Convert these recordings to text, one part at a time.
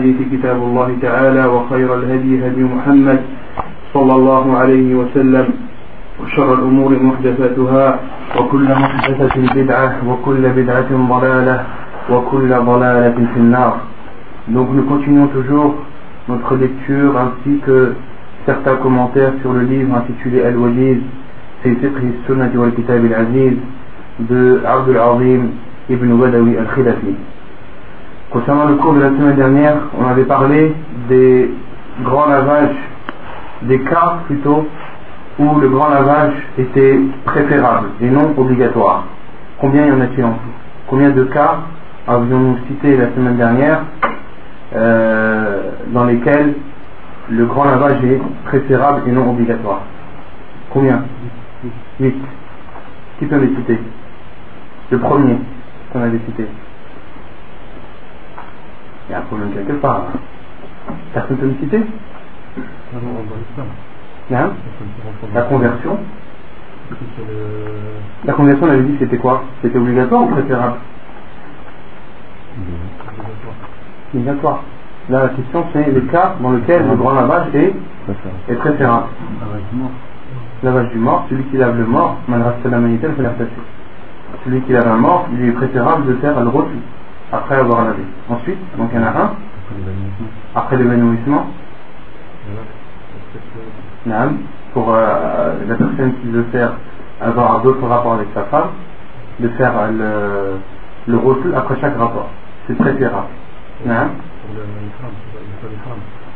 الحديث كتاب الله تعالى وخير الهدي هدي محمد صلى الله عليه وسلم وشر الأمور محدثاتها وكل محدثة بدعة وكل بدعة ضلالة وكل ضلالة في النار Donc nous continuons toujours notre lecture ainsi que certains commentaires sur le livre intitulé Al-Wajiz في فقه السنة والكتاب العزيز de Abdul Azim ibn Wadawi al-Khilafi. Concernant le cours de la semaine dernière, on avait parlé des grands lavages, des cas plutôt, où le grand lavage était préférable et non obligatoire. Combien y en a-t-il en tout? Combien de cas avions-nous cité la semaine dernière euh, dans lesquels le grand lavage est préférable et non obligatoire? Combien? 8. Qui peut les citer? Le premier qu'on avait cité. Il y a un problème quelque part. Personne peut me citer Hein La conversion La conversion, on avait dit que c'était quoi? C'était obligatoire ou préférable? Obligatoire. Là, la question, c'est les cas dans lesquels le grand lavage est, est préférable. Lavage du mort, celui qui lave le mort, malgré la manitel, fait la Celui qui lave un mort, il est préférable de faire le rôti après avoir lavé. Ensuite, donc il y en a un, après l'évanouissement, pour euh, la personne qui veut faire avoir d'autres rapports avec sa femme, de faire le, le rôti après chaque rapport. C'est préférable.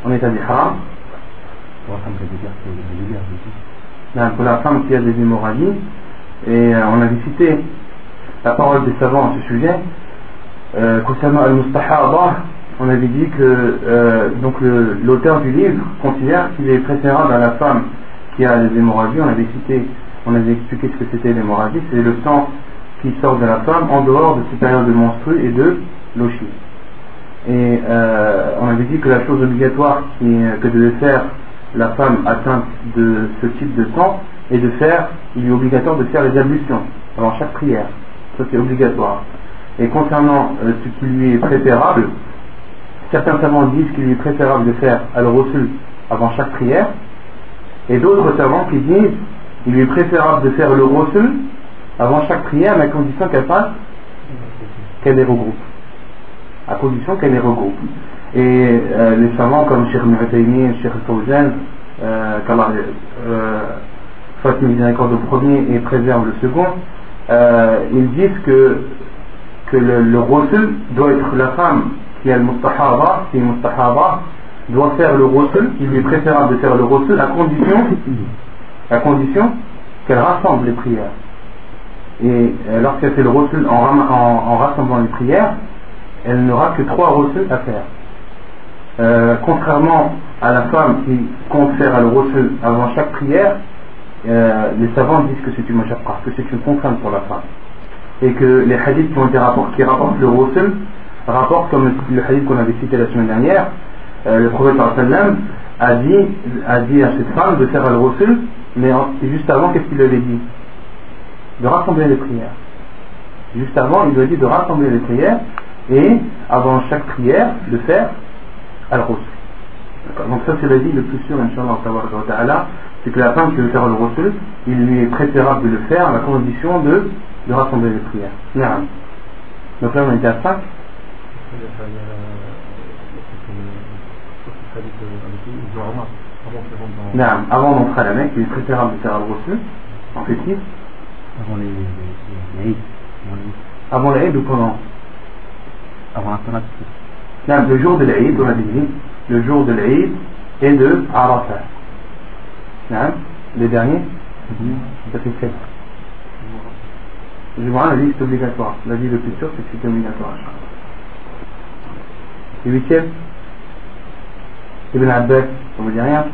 On est à l'ihram. Pour la femme qui a des hémorragies, et euh, on avait cité la parole des savants à ce sujet, euh, concernant Al-Mustahaba, on avait dit que euh, l'auteur du livre considère qu'il est préférable à la femme qui a des hémorragies. On avait cité, on avait expliqué ce que c'était l'hémorragie, c'est le sang qui sort de la femme en dehors de ses périodes de menstru et de l'oshi. Et euh, on avait dit que la chose obligatoire que devait faire la femme atteinte de ce type de sang est de faire, il est obligatoire de faire les ablutions avant chaque prière. Ça c'est obligatoire. Et concernant euh, ce qui lui est préférable, certains savants disent qu'il lui est préférable de faire al-Rasul avant chaque prière, et d'autres savants qui disent qu'il lui est préférable de faire le Rasul avant chaque prière, mais à condition qu'elle fasse, qu'elle les regroupe. À condition qu'elle les regroupe. Et euh, les savants comme Cheikh Mu'taymi, Cheikh Fawzan, euh, qu'Allah euh, fasse miséricorde au premier et préserve le second, euh, ils disent que, que le, le doit être la femme qui a le mustahaba, qui est mustahaba, doit faire le rosul, il lui est préférable de faire le rosul à condition, à condition qu'elle rassemble les prières. Et euh, lorsqu'elle fait le rosul en, rassemblant les prières, elle n'aura que trois rosuls à faire. Euh, contrairement à la femme qui compte faire le rosul avant chaque prière, euh, les savants disent que c'est une mashaqqa, que c'est une contrainte pour la femme. Et que les hadiths qui, ont été qui rapportent le rosul rapportent comme le hadith qu'on avait cité la semaine dernière, euh, le prophète a dit, a dit à cette femme de faire le rosul, mais juste avant, qu'est-ce qu'il avait dit? De rassembler les prières. Juste avant, il lui a dit de rassembler les prières et avant chaque prière de faire al-rosul. Donc ça c'est le dit le plus sûr, Inch'Allah, c'est que la femme qui veut faire le rosul, il lui est préférable de le faire à la condition de, de rassembler les prières. Yeah. Donc là, on était à 5. Non, avant d'entrer à la Mecque, il est préférable de faire un reçu, en fait Avant les, les, Avant l'Aïd ou pendant? Avant la salat. Non, le jour de l'Aïd, on a dit, le jour de l'Aïd et de Arafat. Non, le dernier mmh. Ça fait 7. Jumu'ah, la vie c'est obligatoire. La vie le plus sûr, c'est que c'est obligatoire. Et huitième, Ibn Abbas, on ne dit rien.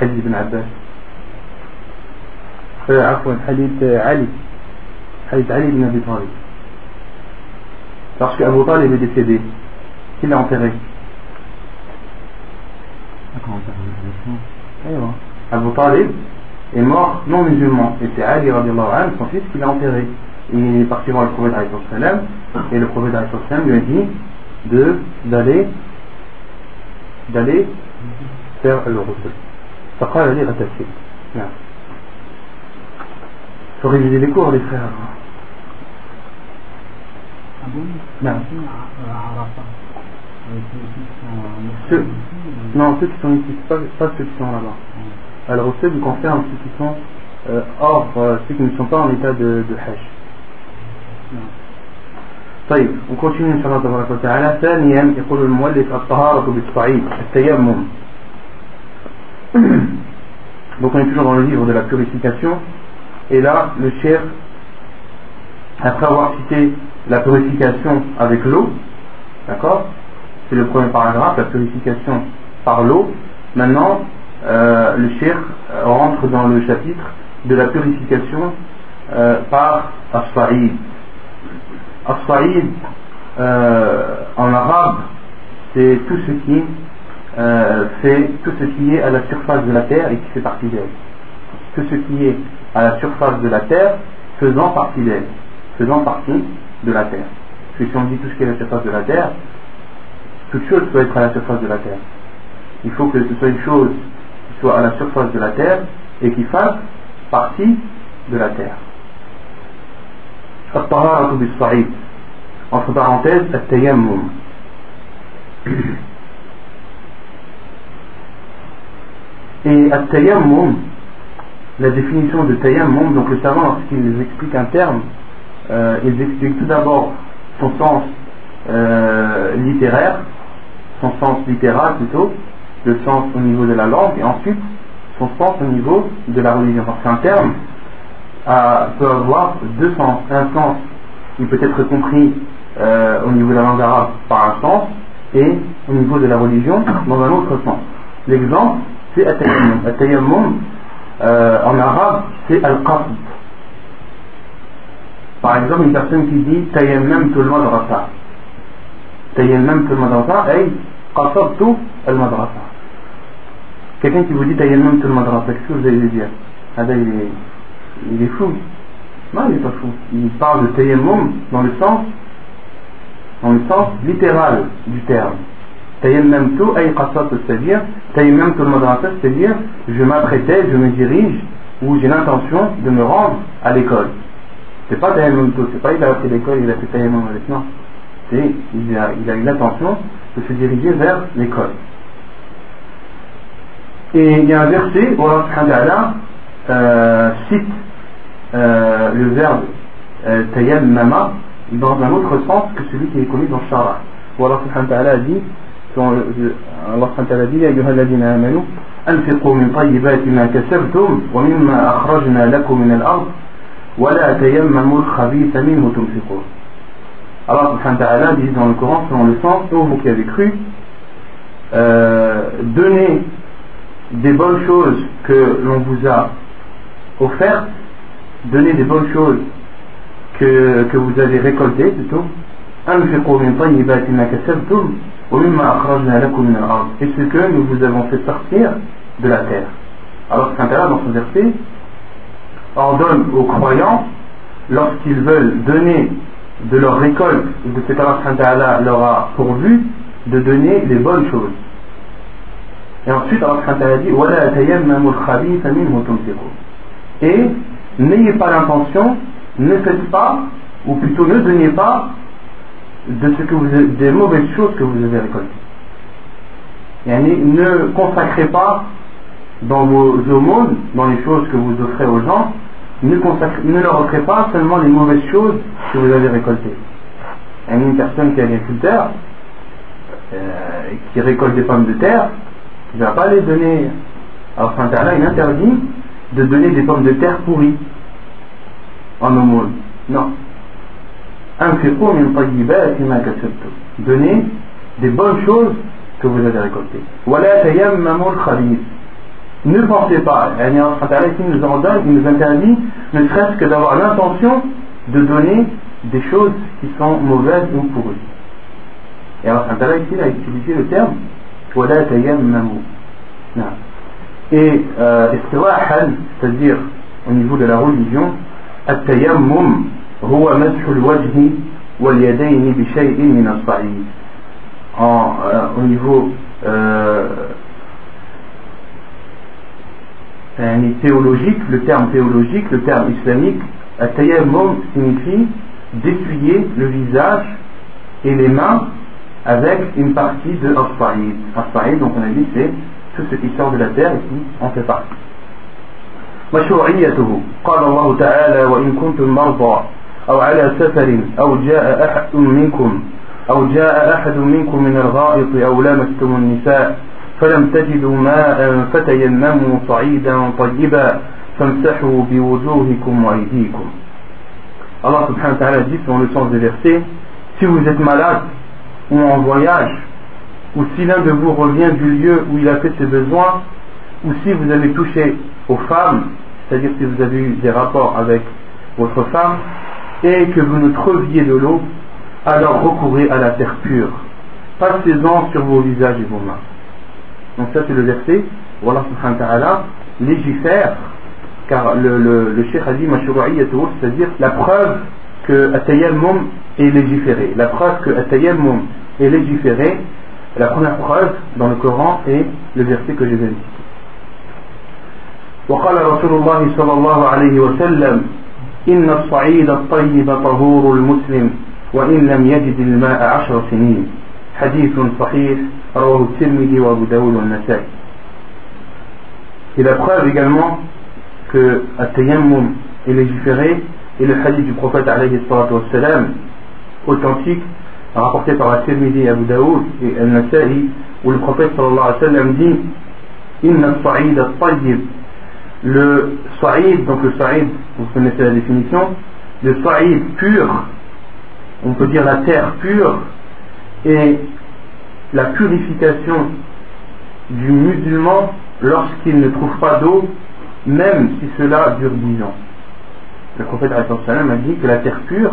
Hadith Ibn Abbas. Euh, hadith euh, Ali. Hadith Ali ibn Abi Talib. Lorsque Abu Talib est décédé, qui l'a enterré? Abu Talib est mort non musulman et c'est Ali son fils qui l'a enterré. il est parti voir le prophète et le prophète lui a dit de d'aller d'aller faire le ghusl. فقال لي غتغتسل. نعم. Faut réviser les cours les frères. Ah bon Non. Euh, Arafat. Euh, ceux qui sont- Ceux- Non, ceux qui sont ici, pas, pas ceux qui sont là-bas. Alors ceux qui concernent ceux qui sont euh, hors, euh, ceux qui ne sont pas en état de, de hajj. Non. طيب ونكونتينيو ان شاء الله تبارك وتعالى ثانيا يقول المؤلف الطهارة بالصعيد التيمم donc on est toujours dans le livre de la purification et là le cher après avoir cité la purification avec l'eau d'accord c'est le premier paragraphe la purification par l'eau maintenant euh, le cher rentre dans le chapitre de la purification euh, par as-sa'id euh, en arabe, c'est tout ce qui fait tout ce qui est à la surface de la terre et qui fait partie d'elle. Tout ce qui est à la surface de la terre faisant partie d'elle, faisant partie de la terre. Parce que si on dit tout ce qui est à la surface de la terre, toute chose peut être à la surface de la terre. Il faut que ce soit une chose soit à la surface de la terre et qui fasse partie de la terre. الطهارة بالصعيد entre parenthèses التيمم et التيمم la définition de tayammum donc le savant lorsqu'il explique un terme euh, il explique tout d'abord son sens euh, littéraire son sens littéral plutôt le sens au niveau de la langue et ensuite son sens au niveau de la religion parce qu'un terme a- peut avoir deux sens. Un sens, il peut être compris euh, au niveau de la langue arabe par un sens et au niveau de la religion dans un autre sens. L'exemple, c'est At-Tayammum. At-Tayammum, euh, en arabe, c'est Al-Qasd. Par exemple, une personne qui dit Tayammam tout le madrasa. Tayammam tout le madrasa, Qasabtu al-madrasa. Quelqu'un qui vous dit Tayammam tout le madrasa, qu'est-ce que vous allez lui dire Ah ben, il est, il est fou. Non, il n'est pas fou. Il parle de tayammum dans le sens, dans le sens littéral du terme. Tayammamtu ay qasat, c'est-à-dire tayammamtu al-madrasa, c'est-à-dire je m'apprêtais, je me dirige ou j'ai l'intention de me rendre à l'école. C'est pas tayammamtu, c'est pas il a appris l'école, il a fait tayammum avec non. C'est il a, il a eu l'intention de se diriger vers l'école. Et il y a un verset où Allah subhanahu wa ta'ala euh, cite euh, le verbe euh, tayammama dans un autre sens que celui qui est connu dans Shara. Où Allah subhanahu wa ta'ala a dit, dans le- le- Allah subhanahu wa ta'ala dit, يا أيها الذين آمنوا أنفقوا من طيبات ما كسبتم ومما أخرجنا لكم من الأرض ولا تيمموا الخبيث منه تنفقون. Allah subhanahu wa ta'ala dit dans le Coran, selon le sens, ô vous qui avez cru, euh, donnez des bonnes choses que l'on vous a offertes, donnez des bonnes choses que, que vous avez récoltées plutôt, et ce que nous vous avons fait sortir de la terre. Alors Saint Allah dans son verset ordonne aux croyants lorsqu'ils veulent donner de leur récolte de ce qu'Allah leur a pourvu de donner les bonnes choses. Et ensuite, Allah a dit Et n'ayez pas l'intention, ne faites pas, ou plutôt ne donnez pas de ce que des mauvaises choses que vous avez récoltées. Ne consacrez pas dans vos aumônes, dans les choses que vous offrez aux gens, ne, ne leur offrez pas seulement les mauvaises choses que vous avez récoltées. Une personne qui est agriculteur, euh, qui récolte des pommes de terre, il ne va pas les donner. Alors, saint il interdit de donner des pommes de terre pourries en aumône. Non. Un Donnez des bonnes choses que vous avez récoltées. Ne pensez pas. Allah il nous ordonne, il nous interdit, ne serait-ce que d'avoir l'intention de donner des choses qui sont mauvaises ou pourries. Et alors, Allah ici, il a utilisé le terme ولا تيمموا. Non. Et euh, استواحا, c'est-à-dire au niveau de la religion, التيمم هو مسح الوجه واليدين بشيء من الصعيد niveau euh, théologique, le terme théologique, le terme islamique, At-Tayammum signifie d'essuyer le visage et les mains avec une partie de As-Sa'id. As-Sa'id, donc on a dit, c'est tout ce qui sort de la terre et qui en fait partie. مشروعيته قال الله تعالى وإن كنتم مرضى أو على سفر أو جاء أحد منكم أو جاء أحد منكم من الغائط أو لامستم النساء فلم تجدوا ماء فتيمموا صعيدا طيبا فامسحوا بوجوهكم وأيديكم Allah subhanahu wa ta'ala dit dans le sens des versets si vous êtes malade ou en voyage ou si l'un de vous revient du lieu où il a fait ses besoins ou si vous avez touché aux femmes c'est-à-dire si vous avez eu des rapports avec votre femme et que vous ne trouviez de l'eau alors recourez à la terre pure passez-en sur vos visages et vos mains donc ça c'est le verset où Allah subhanahu wa ta'ala légifère car le, le, le Cheikh a dit c'est-à-dire la preuve que Atayammum est légiféré. La preuve que Atayammum est légiféré, la première preuve dans le Coran est le verset que j'ai dit. وقال رسول الله صلى الله عليه وسلم إن الصعيد الطيب طهور المسلم وإن لم يجد الماء عشر سنين حديث صحيح رواه الترمذي وأبو داود والنسائي Et la preuve également que At-Tayammum est légiféré et le hadith du prophète alayhi salam authentique rapporté par At-Tirmidhi Abu Daoud et Al-Nasa'i où le prophète sallallahu alayhi wa sallam dit Inna sa'id al-tayyib le sa'id, donc le sa'id, vous connaissez la définition, le sa'id pur, on peut dire la terre pure, et la purification du musulman lorsqu'il ne trouve pas d'eau, même si cela dure dix ans. Le prophète a dit que la terre pure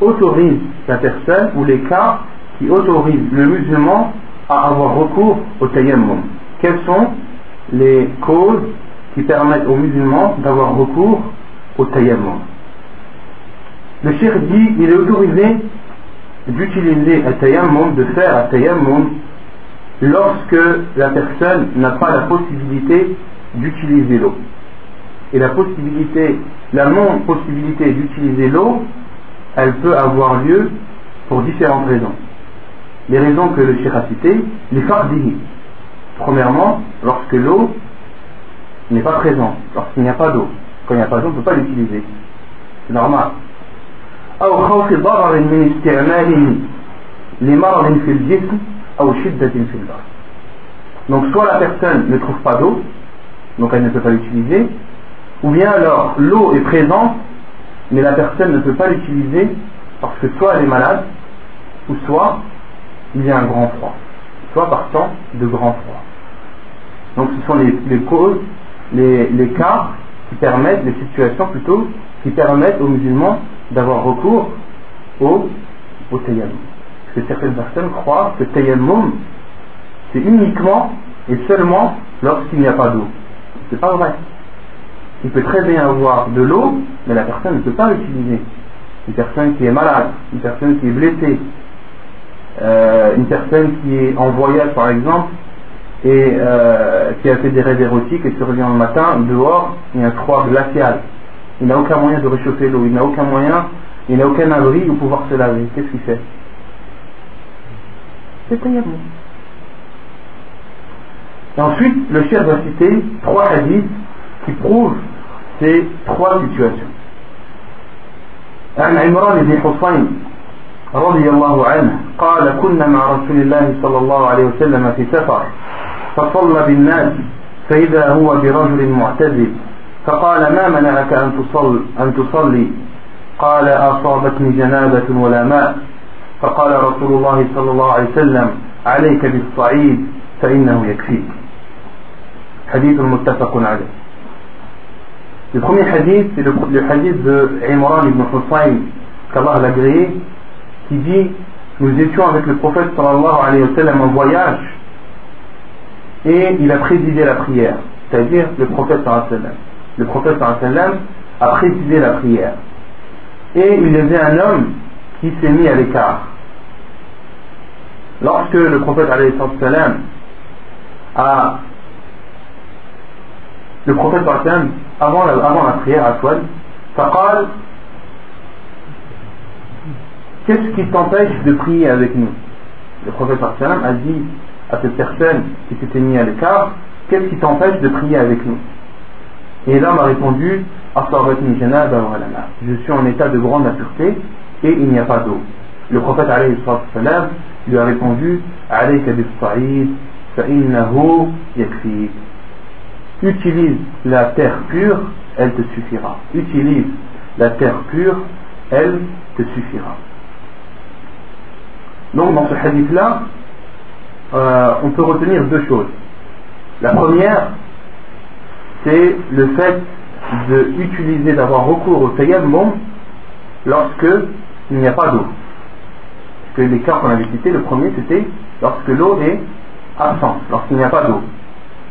autorisent la personne ou les cas qui autorisent le musulman à avoir recours au tayammum. Quelles sont les causes qui permettent aux musulmans d'avoir recours au tayammum. Le shir dit il est autorisé d'utiliser un tayammum, de faire un tayammum lorsque la personne n'a pas la possibilité d'utiliser l'eau. Et la possibilité, la non-possibilité d'utiliser l'eau, elle peut avoir lieu pour différentes raisons. Les raisons que le shir a citées, les fardihi. Premièrement, lorsque l'eau n'est pas présente, lorsqu'il n'y a pas d'eau. Quand il n'y a pas d'eau, on ne peut pas l'utiliser. C'est normal. donc soit la personne ne trouve pas d'eau donc elle ne peut pas l'utiliser ou bien alors l'eau est présente mais la personne ne peut pas l'utiliser parce que soit elle est malade ou soit il y a un grand froid soit par temps de grand froid donc ce sont les, causes les, cas qui permettent, les situations plutôt, qui permettent aux musulmans d'avoir recours au, au tayammum. Parce que certaines personnes croient que tayammum, c'est uniquement et seulement lorsqu'il n'y a pas d'eau. C'est pas vrai. Il peut très bien avoir de l'eau, mais la personne ne peut pas l'utiliser. Une personne qui est malade, une personne qui est blessée, euh, une personne qui est en voyage par exemple, et euh, qui a fait des rêves érotiques et se revient le matin, dehors, il y a un froid glacial. Il n'a aucun moyen de réchauffer l'eau, il n'a aucun moyen, il n'a aucun abri où pouvoir se laver. Qu'est-ce qu'il fait? C'est tayammum. Et ensuite, le chef va citer trois hadiths qui prouvent ces trois situations. عن عمران بن حصين رضي الله عنه قال كنا مع رسول الله صلى الله عليه وسلم في سفر فصلى بالناس فإذا هو برجل معتزل فقال ما منعك أن, تصل أن تصلي قال أصابتني جنابة ولا ماء فقال رسول الله صلى الله عليه وسلم عليك بالصعيد فإنه يكفيك Hadith al-Muttafaqun alayh. Le premier hadith, c'est le, le, hadith de Imran ibn Hussein, qu'Allah l'a agréé, qui dit Nous étions avec le prophète sallallahu alayhi wa sallam en voyage et il a présidé la prière, c'est-à-dire le prophète sallallahu alayhi wa sallam. Le prophète sallallahu alayhi wa sallam a présidé la prière. Et il y avait un homme qui s'est mis à l'écart. Lorsque le prophète alayhi wa sallam a le prophète sallam avant la, avant la prière à Swad, فقال Qu'est-ce qui t'empêche de prier avec nous Le prophète sallam a dit à cette personne qui s'était mis à l'écart Qu'est-ce qui t'empêche de prier avec nous Et l'homme a répondu Je suis en état de grande impureté et il n'y a pas d'eau. Le prophète sallam lui a répondu Utilise la terre pure, elle te suffira. Utilise la terre pure, elle te suffira. Donc dans ce hadith-là, euh, on peut retenir deux choses. La première, c'est le fait d'utiliser, d'avoir recours au tayammum lorsque il n'y a pas d'eau. Parce que les cas qu'on avait cités, le premier c'était lorsque l'eau est absente, lorsqu'il n'y a pas d'eau.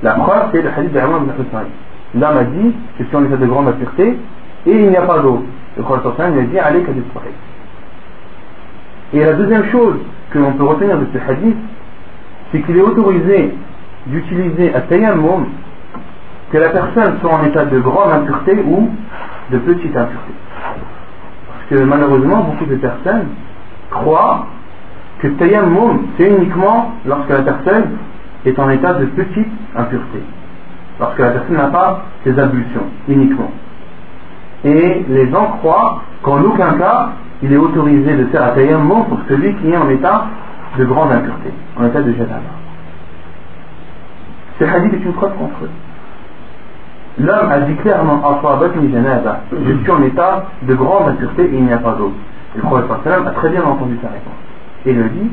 La preuve, c'est le hadith de Imam ibn L'homme a dit, je suis en état de grande impureté, et il n'y a pas d'eau. Le Prophète lui a dit, allez qu'à Et la deuxième chose que l'on peut retenir de ce hadith, c'est qu'il est autorisé d'utiliser à tayammum que la personne soit en état de grande impureté ou de petite impureté. Parce que malheureusement, beaucoup de personnes croient que tayammum, c'est uniquement lorsque la personne est en état de petite impureté. Lorsque la personne n'a pas ses ablutions, uniquement. Et les gens croient qu'en aucun cas, il est autorisé de faire un tayammum pour celui qui est en état de grande impureté, en état de jadala. Ce hadith est une preuve contre eux. L'homme a dit clairement Je suis en état de grande impureté et il n'y a pas d'eau. Le prophète a très bien entendu sa réponse. Et le dit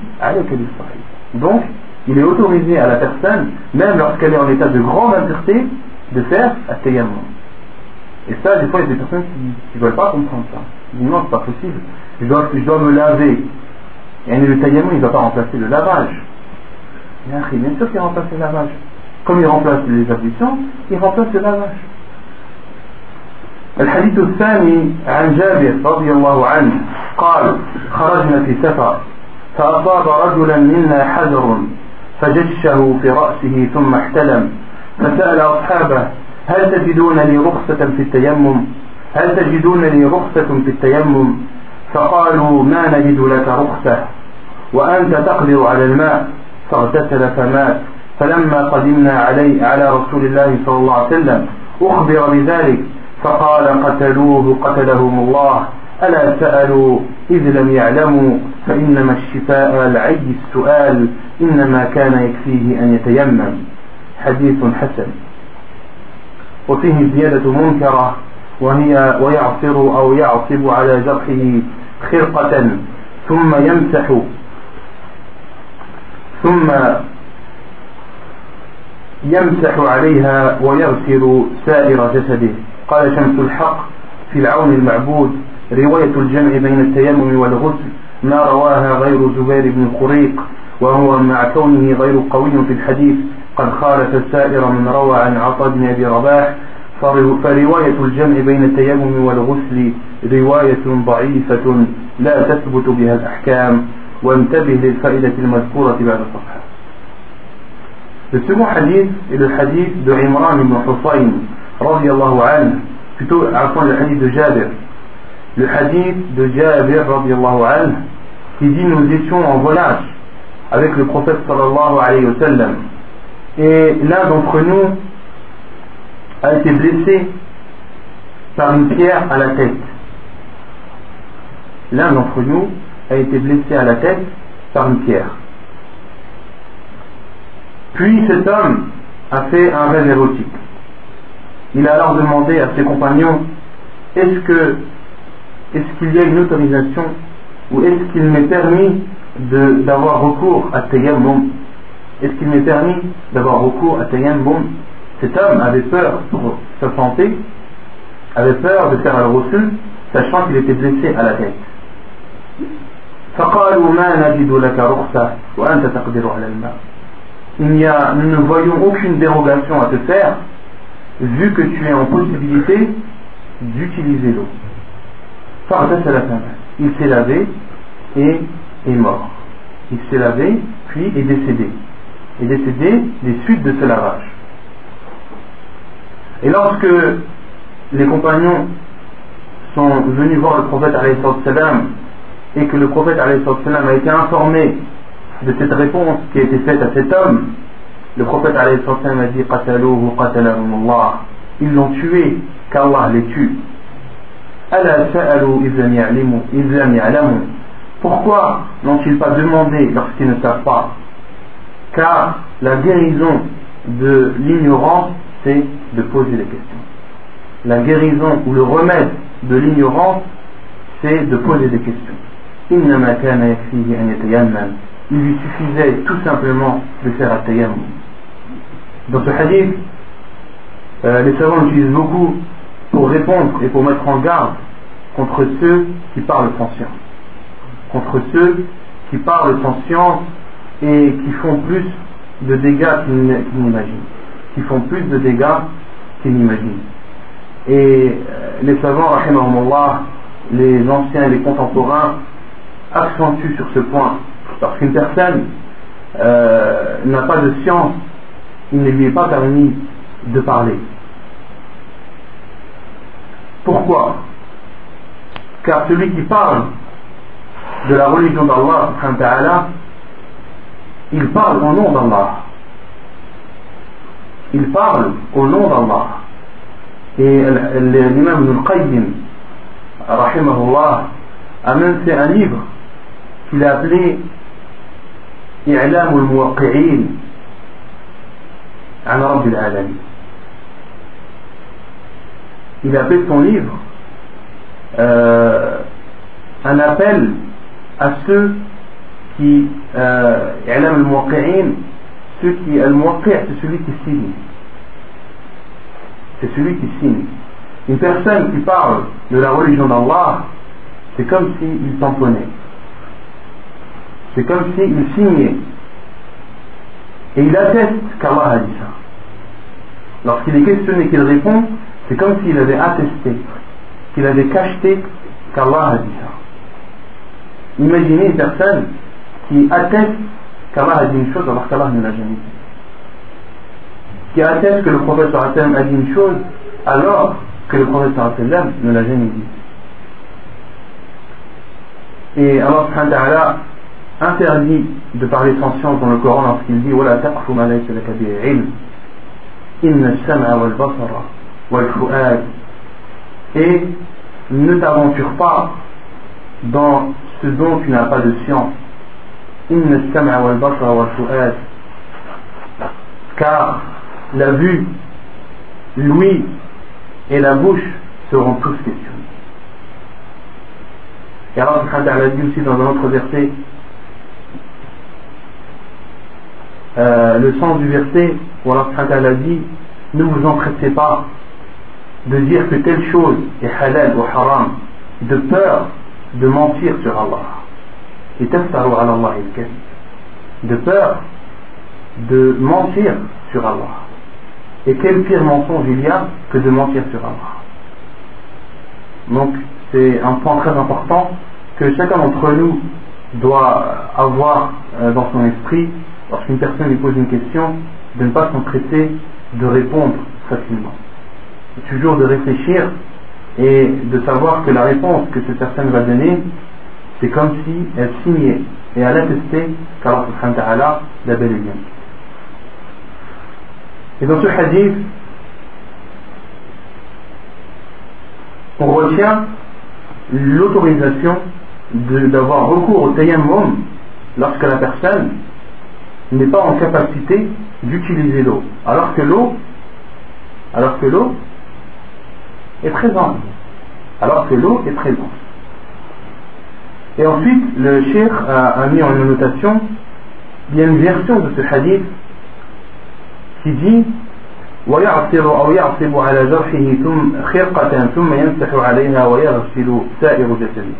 Donc, il est autorisé à la personne, même lorsqu'elle est en état de grande impureté, de faire un tayammum. Et ça, des fois, il y a des personnes qui ne veulent pas comprendre ça. Ils disent non, c'est pas possible. Je dois, je dois me laver. Et le tayammum, il ne va pas remplacer le lavage. Bien sûr qu'il remplace le lavage. Comme il remplace les ablutions, il remplace le lavage. الحديث الثاني عن جابر رضي الله عنه قال خرجنا في سفر فأصاب رجلا منا حجر فجشه في رأسه ثم احتلم. فسأل أصحابه هل تجدون لي رخصة في التيمم؟ هل تجدون لي رخصة في التيمم؟ فقالوا ما نجد لك رخصة. وأنت تقدر على الماء. فاغتسل فمات. فلما قدمنا علي على رسول الله صلى الله عليه وسلم أخبر بذلك. فقال قتلوه قتلهم الله. ألا سألوا إذ لم يعلموا فإنما الشفاء العي السؤال إنما كان يكفيه أن يتيمم. حديث حسن. وفيه زيادة منكرة وهي ويعصر أو يعصب على جرحه خرقة ثم يمسح ثم يمسح عليها ويغسل سائر جسده. قال شمس الحق في العون المعبود رواية الجمع بين التيمم والغسل ما رواها غير زبير بن خريق وهو مع كونه غير قوي في الحديث قد خالف سائر من روى عن عطاء بن أبي رباح. فرواية الجمع بين التيمم والغسل رواية ضعيفة لا تثبت بها الأحكام. وانتبه للفائدة المذكورة بعد الصفحة. Le hadith de Imran ibn Hussein, radiallahu anhu, plutôt avant le hadith de Jabir. Le hadith de Jabir, radiallahu anhu, qui dit Nous étions en voyage avec le prophète sallallahu alayhi wa sallam. Et l'un d'entre nous a été blessé par une pierre à la tête. L'un d'entre nous a été blessé à la tête par une pierre. Puis cet homme a fait un rêve érotique. Il a alors demandé à ses compagnons est-ce que est-ce qu'il y a une autorisation ou est-ce qu'il m'est permis d'avoir recours à Tayammum? Est-ce qu'il m'est permis d'avoir recours à Tayammum? Cet homme avait peur pour sa santé, avait peur de faire le refus, sachant qu'il était blessé à la tête. Il n'y a, nous ne voyons aucune dérogation à te faire, vu que tu es en possibilité d'utiliser l'eau. Il s'est lavé et est mort. Il s'est lavé puis est décédé. Est décédé des suites de ce lavage. Et lorsque les compagnons sont venus voir le prophète et que le prophète a été informé de cette réponse qui a été faite à cet homme, le prophète a dit Ils l'ont tué, qu'Allah les tue. Pourquoi n'ont-ils pas demandé lorsqu'ils ne savent pas Car la guérison de l'ignorance, c'est de poser des questions. La guérison ou le remède de l'ignorance, c'est de poser des questions. Il lui suffisait tout simplement de faire un. Dans ce hadith, euh, les savants l'utilisent beaucoup pour répondre et pour mettre en garde contre ceux qui parlent sans science. Contre ceux qui parlent sans science et qui font plus de dégâts qu'ils n'imaginent. Qui font plus de dégâts qu'ils n'imaginent. Et euh, les savants, les anciens et les contemporains, accentuent sur ce point. Parce qu'une personne euh, n'a pas de science, il ne lui est pas permis de parler. Pourquoi Car celui qui parle de la religion d'Allah, il parle au nom d'Allah. Il parle au nom d'Allah. Et l'imam Ibn al-Qayyim, rahimahullah, a même fait un livre qu'il a appelé إعلام الموقعين عن رب العالمين il appelle son livre euh, un appel à ceux qui euh, ceux qui c'est celui qui signe. C'est celui qui signe. Une personne qui parle de la religion d'Allah c'est comme s'il tamponnait. C'est comme s'il signait. Et il atteste qu'Allah a dit ça. Lorsqu'il est questionné qu'il répond c'est comme s'il avait attesté, qu'il avait cacheté qu'Allah a dit ça. Imaginez une personne qui atteste qu'Allah a dit une chose alors qu'Allah ne l'a jamais dit. Qui atteste que le prophète a dit une chose alors que le prophète ne l'a jamais dit. Et Allah subhanahu interdit de parler sans science dans le Coran lorsqu'il dit « Wa taqfu ma laysa laka inna Basara. » et ne t'aventure pas dans ce dont tu n'as pas de science. Car la vue l'ouïe et la bouche seront tous questionnés. Et Allah a dit aussi dans un autre verset euh, le sens du verset où Allah a dit ne vous empressez pas de dire que telle chose est halal ou haram, de peur de mentir sur Allah. Et Allah de peur de mentir sur Allah. Et quel pire mensonge il y a que de mentir sur Allah. Donc c'est un point très important que chacun d'entre nous doit avoir euh, dans son esprit lorsqu'une personne lui pose une question, de ne pas s'empresser de répondre facilement toujours de réfléchir et de savoir que la réponse que cette personne va donner, c'est comme si elle signait et elle attestait qu'Allah subhanahu wa ta'ala l'a bel et bien. Et dans ce hadith, on retient l'autorisation d'avoir recours au tayammum lorsque la personne n'est pas en capacité d'utiliser l'eau. Alors que l'eau, alors que l'eau est présente, alors que l'eau est présente. Et ensuite, le cheikh a, mis en notation, il y a une version de ce hadith qui dit ويعصر أو يعصب على جرحه ثم خرقة ثم يمسح عليها ويغسل سائر جسده.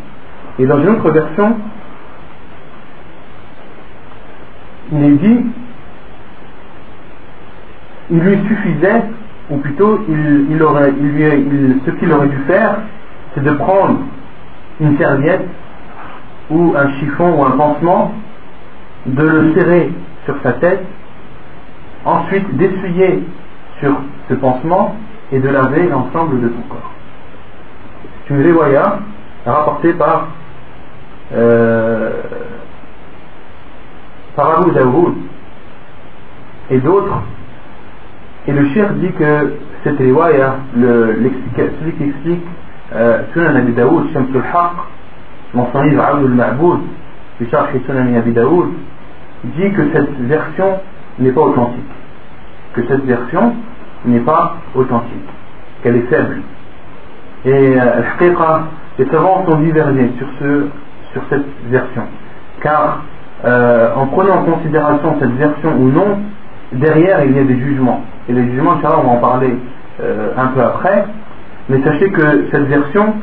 Et dans une autre version, il est dit, il lui suffisait, ou plutôt, il, aurait, ce qu'il aurait dû faire, c'est de prendre une serviette ou un chiffon ou un pansement, de le serrer sur sa tête, ensuite d'essuyer sur ce pansement et de laver l'ensemble de son corps. C'est une riwaya rapportée par, euh, Abu et d'autres. Et le shir dit que cette riwaya, le- celui qui explique euh, Sunan Abi Daoud, Shamsul Haq, dans son livre Abdul Ma'boud, du Sharh Sunan Abi Daoud, dit que cette version n'est pas authentique. Que cette version n'est pas authentique. Qu'elle est faible. Et euh, les savants sont divergés sur, ce, sur cette version. Car euh, en prenant en considération cette version ou non, derrière il y a des jugements. Et les jugements, Inch'Allah, on va en parler euh, un peu après. Mais sachez que cette version,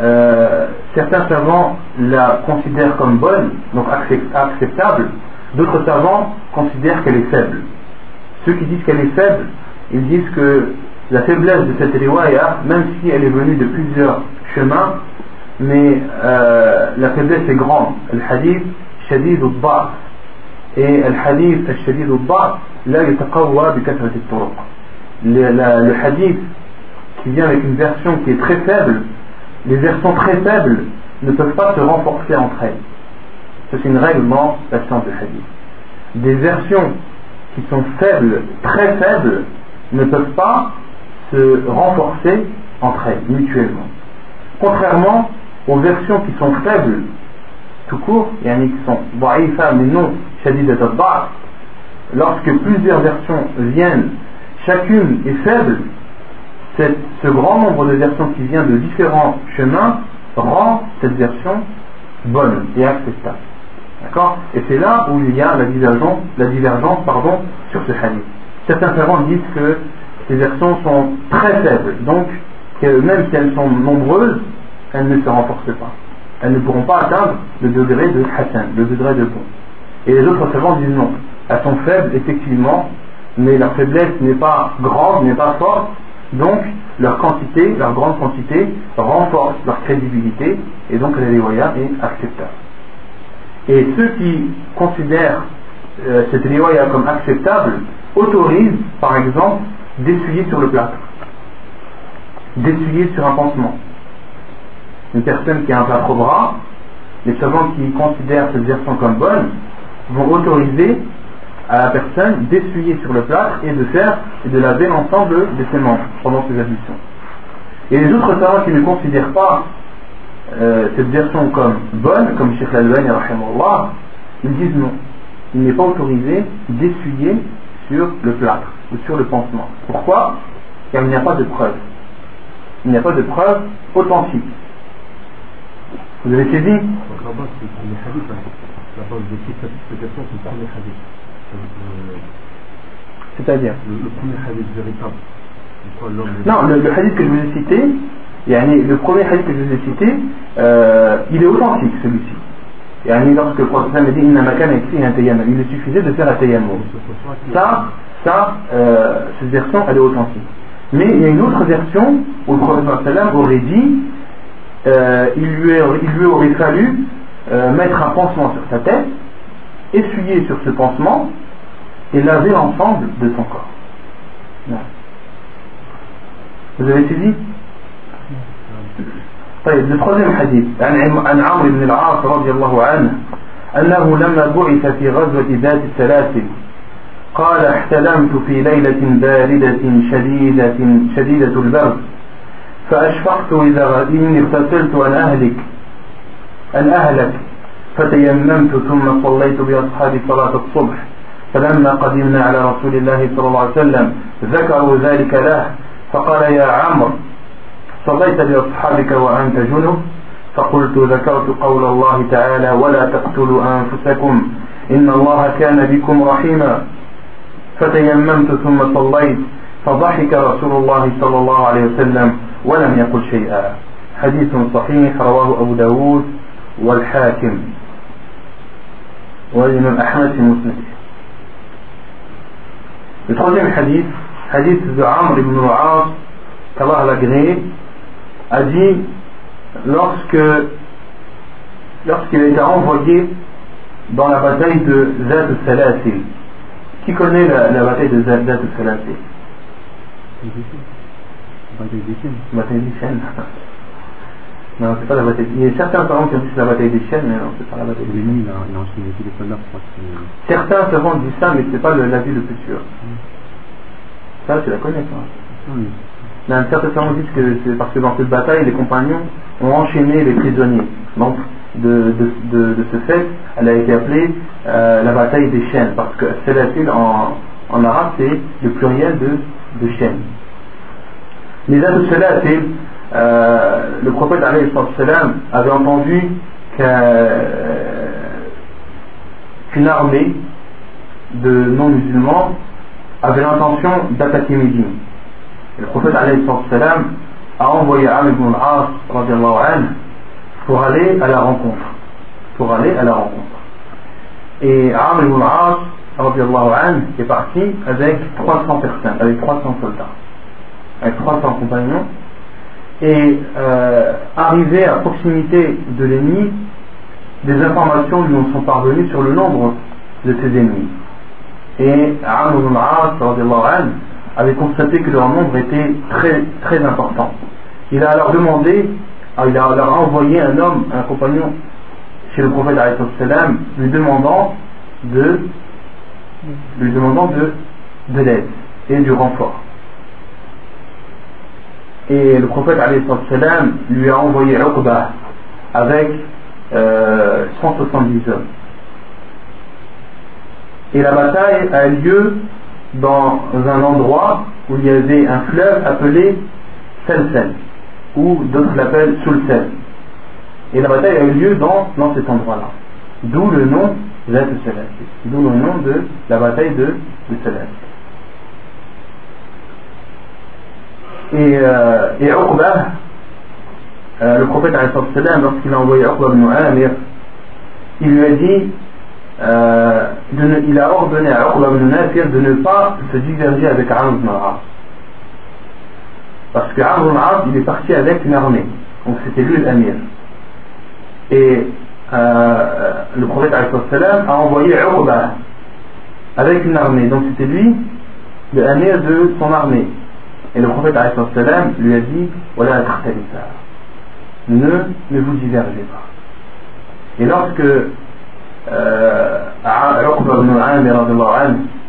euh, certains savants la considèrent comme bonne, donc accep- acceptable. D'autres savants considèrent qu'elle est faible. Ceux qui disent qu'elle est faible, ils disent que la faiblesse de cette riwaya, même si elle est venue de plusieurs chemins, mais euh, la faiblesse est grande. Le hadith, shadid al Et le hadith, al la yataqawwa bi kathrat al-turuq. Le, hadith qui vient avec une version qui est très faible, les versions très faibles ne peuvent pas se renforcer entre elles. C'est une règle dans la science du hadith. Des versions qui sont faibles, très faibles, ne peuvent pas se renforcer entre elles mutuellement. Contrairement aux versions qui sont faibles, tout court, yani qui sont mais non al lorsque plusieurs versions viennent, chacune est faible, ce grand nombre de versions qui vient de différents chemins rend cette version bonne et acceptable. D'accord? Et c'est là où il y a la divergence, pardon, sur ce hadith. Certains savants disent que ces versions sont très faibles, donc même si elles sont nombreuses, elles ne se renforcent pas. Elles ne pourront pas atteindre le degré de Hassan, le degré de bon. Et les autres savants disent non. Elles sont faibles, effectivement, mais leur faiblesse n'est pas grande, n'est pas forte, donc leur quantité, leur grande quantité, renforce leur crédibilité, et donc la riwaya est acceptable. Et ceux qui considèrent euh, cette riwaya comme acceptable autorisent, par exemple, d'essuyer sur le plâtre, d'essuyer sur un pansement. Une personne qui a un plâtre au bras, les savants qui considèrent cette version comme bonne vont autoriser à la personne d'essuyer sur le plâtre et de faire et de laver l'ensemble de ses membres pendant ses ablutions. Et les autres savants qui ne considèrent pas euh, cette version comme bonne, comme Sheikh Al-Albani, ils disent non. Il n'est pas autorisé d'essuyer sur le plâtre ou sur le pansement. Pourquoi? Car il n'y a pas de preuve. Il n'y a pas de preuve authentique. Vous avez saisi? La de le premier hadith. C'est-à-dire le, le premier hadith véritable. Quoi Non, le, le hadith que je vous ai cité, yani, le premier hadith que je vous ai cité, euh, il est authentique celui-ci. Yani, lorsque le prophète a dit il lui suffisait de faire un tayammum. Ça, ça, euh, cette version, elle est authentique. Mais il y a une autre version où le prophète aurait dit euh, il, lui, a- il lui aurait fallu euh, mettre un pansement sur sa tête, essuyer sur ce pansement et laver l'ensemble de son corps. Voilà. Vous avez saisi طيب الترويزيم حديث عن عم- عن عمرو بن العاص رضي الله عنه أنه لما بعث في غزوة ذات السلاسل قال احتلمت في ليلة باردة شديدة شديدة البرد فأشفقت إذا غ- إني اغتسلت أن أهلك أن أهلك فتيممت ثم صليت بأصحابي صلاة الصبح فلما قدمنا على رسول الله صلى الله عليه وسلم ذكروا ذلك له فقال يا عمرو صليت بأصحابك وأنت جنب؟ فقلت ذكرت قول الله تعالى ولا تقتلوا أنفسكم إن الله كان بكم رحيما. فتيممت ثم صليت فضحك رسول الله صلى الله عليه وسلم ولم يقل شيئا. حديث صحيح رواه أبو داود والحاكم والإمام أحمد في Le troisième hadith, hadith de Amr ibn Al-As, qu'Allah l'agréé, a dit lorsque lorsqu'il a été envoyé dans la bataille de Zad al-Salasil. Qui connaît la, la bataille de Zad al-Salasil Bataille des. La bataille des. Non, c'est pas la bataille. Il y a certains savants qui ont dit que c'est la bataille des chaînes, mais non, c'est pas la bataille des. L'ennemi, il a, les soldats pour Certains savants disent ça, mais c'est pas l'avis le plus sûr. Ça, tu la connais, toi. c'est. Oui. Mais certains savants disent que c'est parce que dans cette bataille, les compagnons ont enchaîné les prisonniers. Donc, de, de, de, de ce fait, elle a été appelée euh, la bataille des chaînes, parce que Salatil en, en arabe, c'est le pluriel de, de chaînes. Les Salatil, euh, le prophète avait entendu qu'un- qu'une armée de non-musulmans avait l'intention d'attaquer Médine. Le prophète a envoyé Amr ibn anhu, pour aller à la rencontre. Pour aller à la rencontre. Et Amr ibn al-As est parti avec 300 personnes, avec 300 soldats, avec 300 compagnons. Et euh, arrivé à proximité de l'ennemi, des informations lui sont parvenues sur le nombre de ses ennemis. Et Amr avait constaté que leur nombre était très, très important. Il a alors demandé, ah, il a alors envoyé un homme, un compagnon chez le prophète lui demandant de lui demandant de, de l'aide et du renfort. Et le prophète salam lui a envoyé Uqba avec euh, 170 hommes. Et la bataille a eu lieu dans un endroit où il y avait un fleuve appelé Selsel, ou d'autres l'appellent Sulsel. Et la bataille a eu lieu dans, dans cet endroit-là. D'où le nom. D'où le nom de la bataille de, de. Et, euh, et Uqba, euh, le prophète lorsqu'il a envoyé Uqba ibn Amir, il lui a dit, euh, il a ordonné à Uqba ibn Nafir de ne pas se diverger avec Amr ibn. Parce que Amr ibn il est parti avec une armée. Donc c'était lui l'amir. Et euh, le prophète a envoyé Uqba avec une armée. Donc c'était lui le amir de son armée. Et le prophète sallam, lui a dit Voilà, ne, ne vous divergez pas. Et lorsque euh,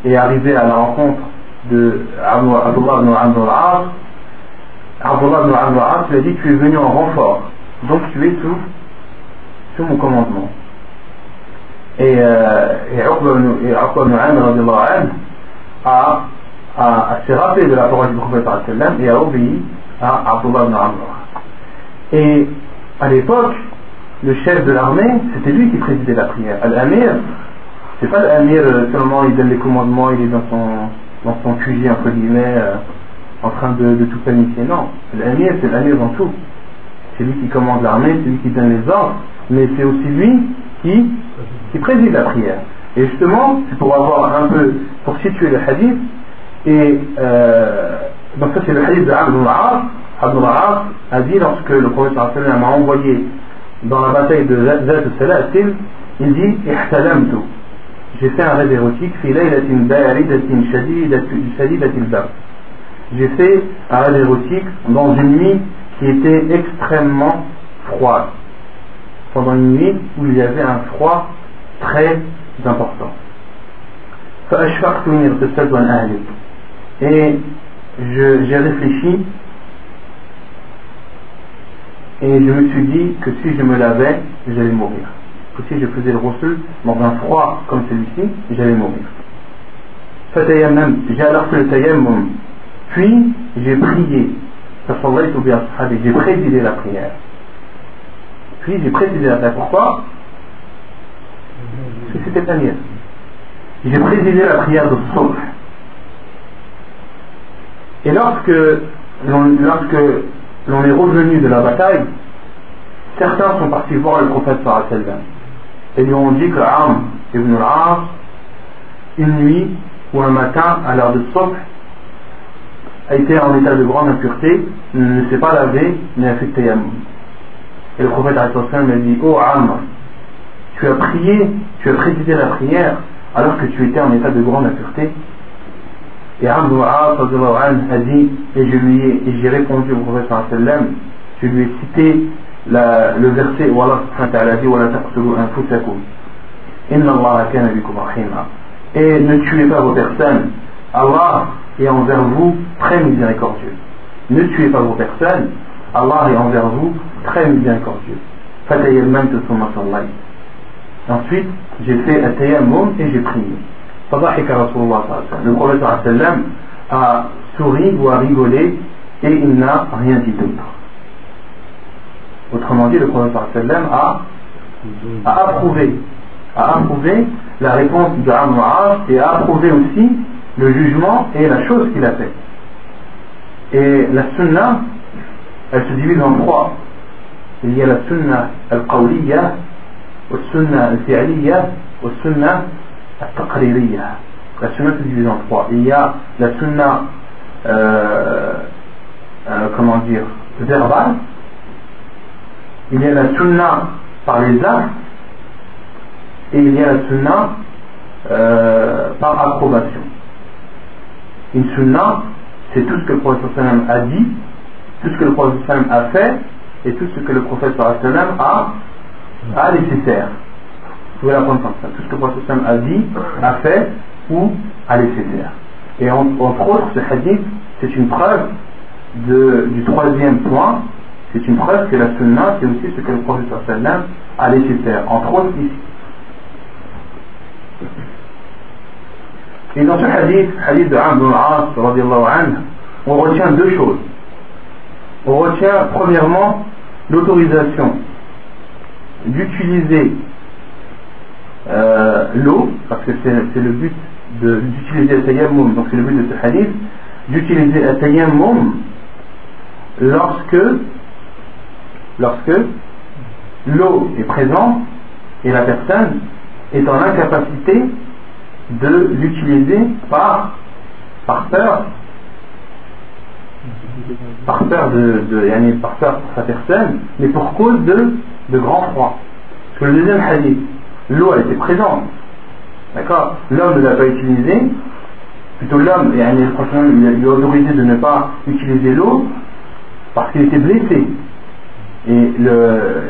est arrivé à la rencontre de Abdullah ibn Abdullah ibn lui a dit Tu es venu en renfort, donc tu es sous, sous mon commandement. Et, euh, et Uqba ibn Amr a, a s'est rappelé de la parole du prophète et a obéi à Abdullah ibn Amr. Et à l'époque, le chef de l'armée, c'était lui qui présidait la prière. Al-Amir, c'est pas l'Amir euh, seulement il donne les commandements, il est dans son, dans son QG entre guillemets, euh, en train de, de tout planifier. Non, l'Amir c'est l'Amir dans tout. C'est lui qui commande l'armée, c'est lui qui donne les ordres, mais c'est aussi lui qui, qui préside la prière. Et justement, c'est pour avoir un peu, pour situer le hadith, et euh, donc ça c'est le hadith de Abd al-As. Abd al-As a dit lorsque le prophète sallallahu alayhi wa sallam m'a envoyé dans la bataille de Zat al-Salasil, il dit Ihtalamtu. J'ai fait un rêve érotique, fi laylatin baridatin shadidatin shadidatil bard. J'ai fait un rêve érotique dans une nuit qui était extrêmement froide. Pendant une nuit où il y avait un froid très important. فأشفقت من اغتسلت عن أهلي. et j'ai réfléchi et je me suis dit que si je me lavais, j'allais mourir. Que si je faisais le rosseux dans un froid comme celui-ci, j'allais mourir. J'ai alors fait le tayammum. Puis j'ai prié. J'ai présidé la prière. Puis j'ai présidé la prière. Pourquoi? Parce que c'était la mienne. J'ai présidé la prière de Sauf. Et lorsque l'on est revenu de la bataille, certains sont partis voir le prophète et lui ont dit que Am ibn al-As, une nuit ou un matin à l'heure de Sobh, a été en état de grande impureté, ne s'est pas lavé, mais a fait tayammum. Et le prophète a dit Oh Am, tu as prié, tu as précisé la prière alors que tu étais en état de grande impureté. Et Amr a dit, et je lui ai, j'ai répondu au professeur sallam, je lui ai cité le verset où Allah dit, Inna Allah kana bikum rahima. Et ne tuez pas vos personnes. Allah est envers vous très miséricordieux. Ne tuez pas vos personnes. Allah est envers vous très miséricordieux. Fatayyammam tusumma. Ensuite, j'ai fait un tayammum et j'ai prié. فضحك رسول الله صلى الله عليه وسلم. Le prophète صلى الله عليه وسلم a souri ou a rigolé et il n'a rien dit d'autre. Autrement dit, le prophète صلى الله عليه وسلم a, a approuvé, a approuvé la réponse de Amr et a approuvé aussi le jugement et la chose qu'il a faite. Et la sunna, elle se divise en trois. Il y a la sunna al-qawliya والسنة الفعلية والسنة التقريرية la sunna se divise en trois il y a la sunna euh, euh, comment dire verbale il y a la sunna par les actes et il y a la sunna euh, par approbation une sunna c'est tout ce que le prophète a dit tout ce que le prophète a fait et tout ce que le prophète a à nécessaire. Vous Tout ce que le prophète a dit, a fait ou à nécessaire. Et entre autres, ce hadith, c'est une preuve de, du troisième point. C'est une preuve que la sunna, c'est aussi ce que le prophète a nécessaire. Entre autres ici. Et dans ce hadith, hadith de Amr on retient deux choses. On retient premièrement l'autorisation d'utiliser euh, l'eau, parce que c'est le but d'utiliser le tayammum, donc c'est le but de ce hadith, d'utiliser le tayammum lorsque, lorsque l'eau est présente et la personne est en incapacité de l'utiliser par, par peur par peur de, de par peur pour sa personne, mais pour cause de de grand froid. Parce que le deuxième hadith, l'eau elle était présente. D'accord L'homme ne l'a pas utilisée. Plutôt l'homme, et il lui a autorisé de ne pas utiliser l'eau parce qu'il était blessé. Et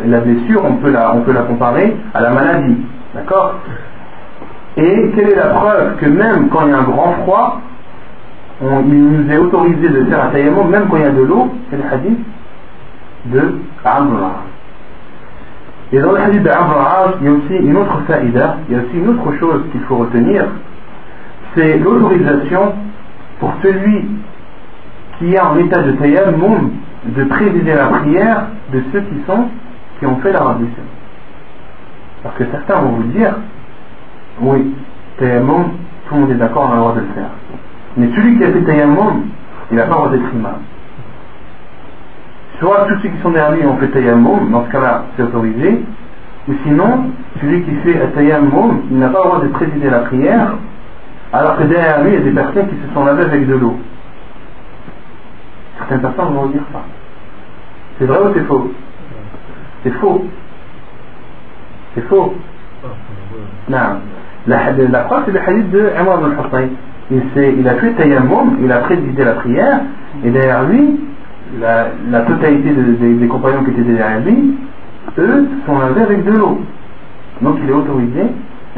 la blessure, on peut la, comparer à la maladie. D'accord Et quelle est la preuve que même quand il y a un grand froid, il nous est autorisé de faire un taillement, même quand il y a de l'eau, c'est le hadith de Amr. Et dans le hadith d'Abraham, il y a aussi une autre faïda, il y a aussi une autre chose qu'il faut retenir, c'est l'autorisation pour celui qui est en état de tayammum de présider la prière de ceux qui sont, qui ont fait la rendition. Parce que certains vont vous dire, oui, tayammum, tout le monde est d'accord, on a le droit de le faire. Mais celui qui a fait tayammum, il n'a pas le droit d'être imam. Soit tous ceux qui sont derrière lui ont fait tayammum, dans ce cas-là, c'est autorisé. Ou sinon, celui qui fait tayammum, il n'a pas le droit de présider la prière, alors que derrière lui, il y a des personnes qui se sont lavées avec de l'eau. Certaines personnes vont dire ça. C'est vrai ou c'est faux? C'est faux. C'est faux. Non. La, la c'est le hadith de Imam al il, il a fait tayammum, il a présidé la prière, et derrière lui, la, la totalité de, des compagnons qui étaient derrière lui, eux sont lavés avec de l'eau. Donc il est autorisé,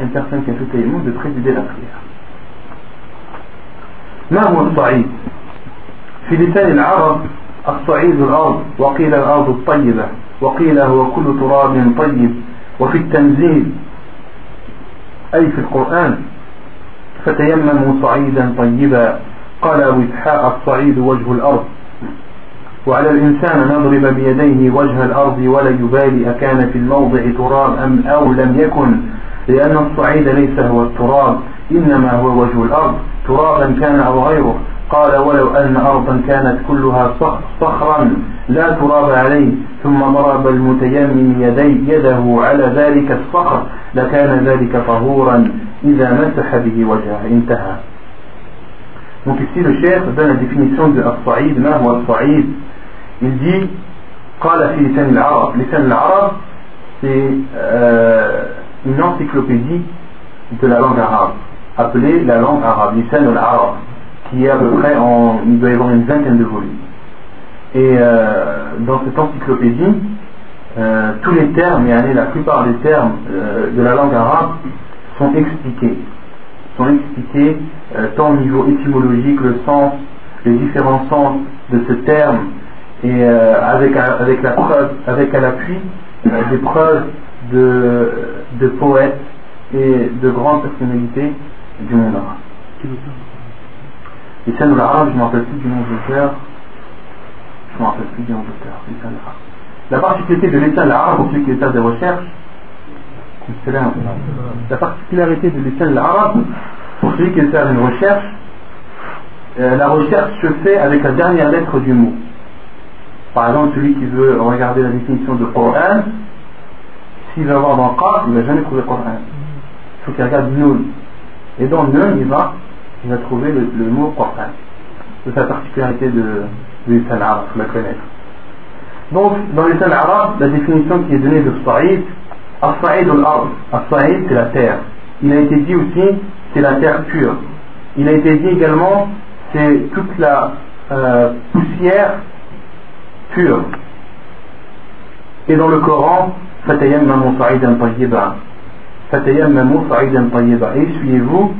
une personne qui a fait tayammum, de présider la prière. ما هو الصعيد؟ في لسان العرب الصعيد الأرض وقيل الأرض الطيبة وقيل هو كل تراب طيب وفي التنزيل أي في القرآن فتيمموا صعيدا طيبا قال أبو إسحاق الصعيد وجه الأرض وعلى الإنسان نضرب بيديه وجه الأرض ولا يبالي أكان في الموضع تراب أم أو لم يكن لأن الصعيد ليس هو التراب إنما هو وجه الأرض. ترابا كان أو غيره. قال ولو أن أرضا كانت كلها صخرا لا تراب عليه. ثم ضرب المتيمم يدي يده على ذلك الصخر لكان ذلك طهورا. إذا مسح به وجهه انتهى. Donc ici le chef donne la définition de As-Sa'id, ma As-Sa'id. il dit L'Arab, c'est euh, une encyclopédie de la langue arabe, appelée la langue arabe, al-Arab, qui est à peu près en, il doit y avoir une vingtaine de volumes. Et euh, dans cette encyclopédie, euh, tous les termes, et la plupart des termes de la langue arabe sont expliqués. Sont expliqués tant au niveau étymologique, le sens, les différents sens de ce terme, et avec, avec la preuve, avec à l'appui des preuves de, de poètes et de grandes personnalités du monde arabe. Les scènes l'arabe, je ne me rappelle plus du nom de l'auteur. Je ne rappelle plus du nom de l'auteur. La particularité de l'état l'arabe, pour ceux qui état des recherches, la particularité de l'état l'arabe, pour celui qui faire une recherche, euh, la recherche se fait avec la dernière lettre du mot. Par exemple, celui qui veut regarder la définition de Coran, s'il va voir dans Qaf, il ne va jamais trouver Coran. Il faut qu'il regarde Nun. Et dans Nun, il va il a trouvé le, mot Qur'an. C'est la particularité de, de l'islam arabe, il faut la connaître. Donc, dans l'islam arabe, la définition qui est donnée de Sa'id, As-Sa'id al-Ard, c'est la terre. Il a été dit aussi, c'est la terre pure. Il a été dit également, c'est toute la euh, poussière pure. Et dans le Coran, Fatayammamu sa'idan tayyiba. Fatayammamu sa'idan tayyiba. Et essuyez-vous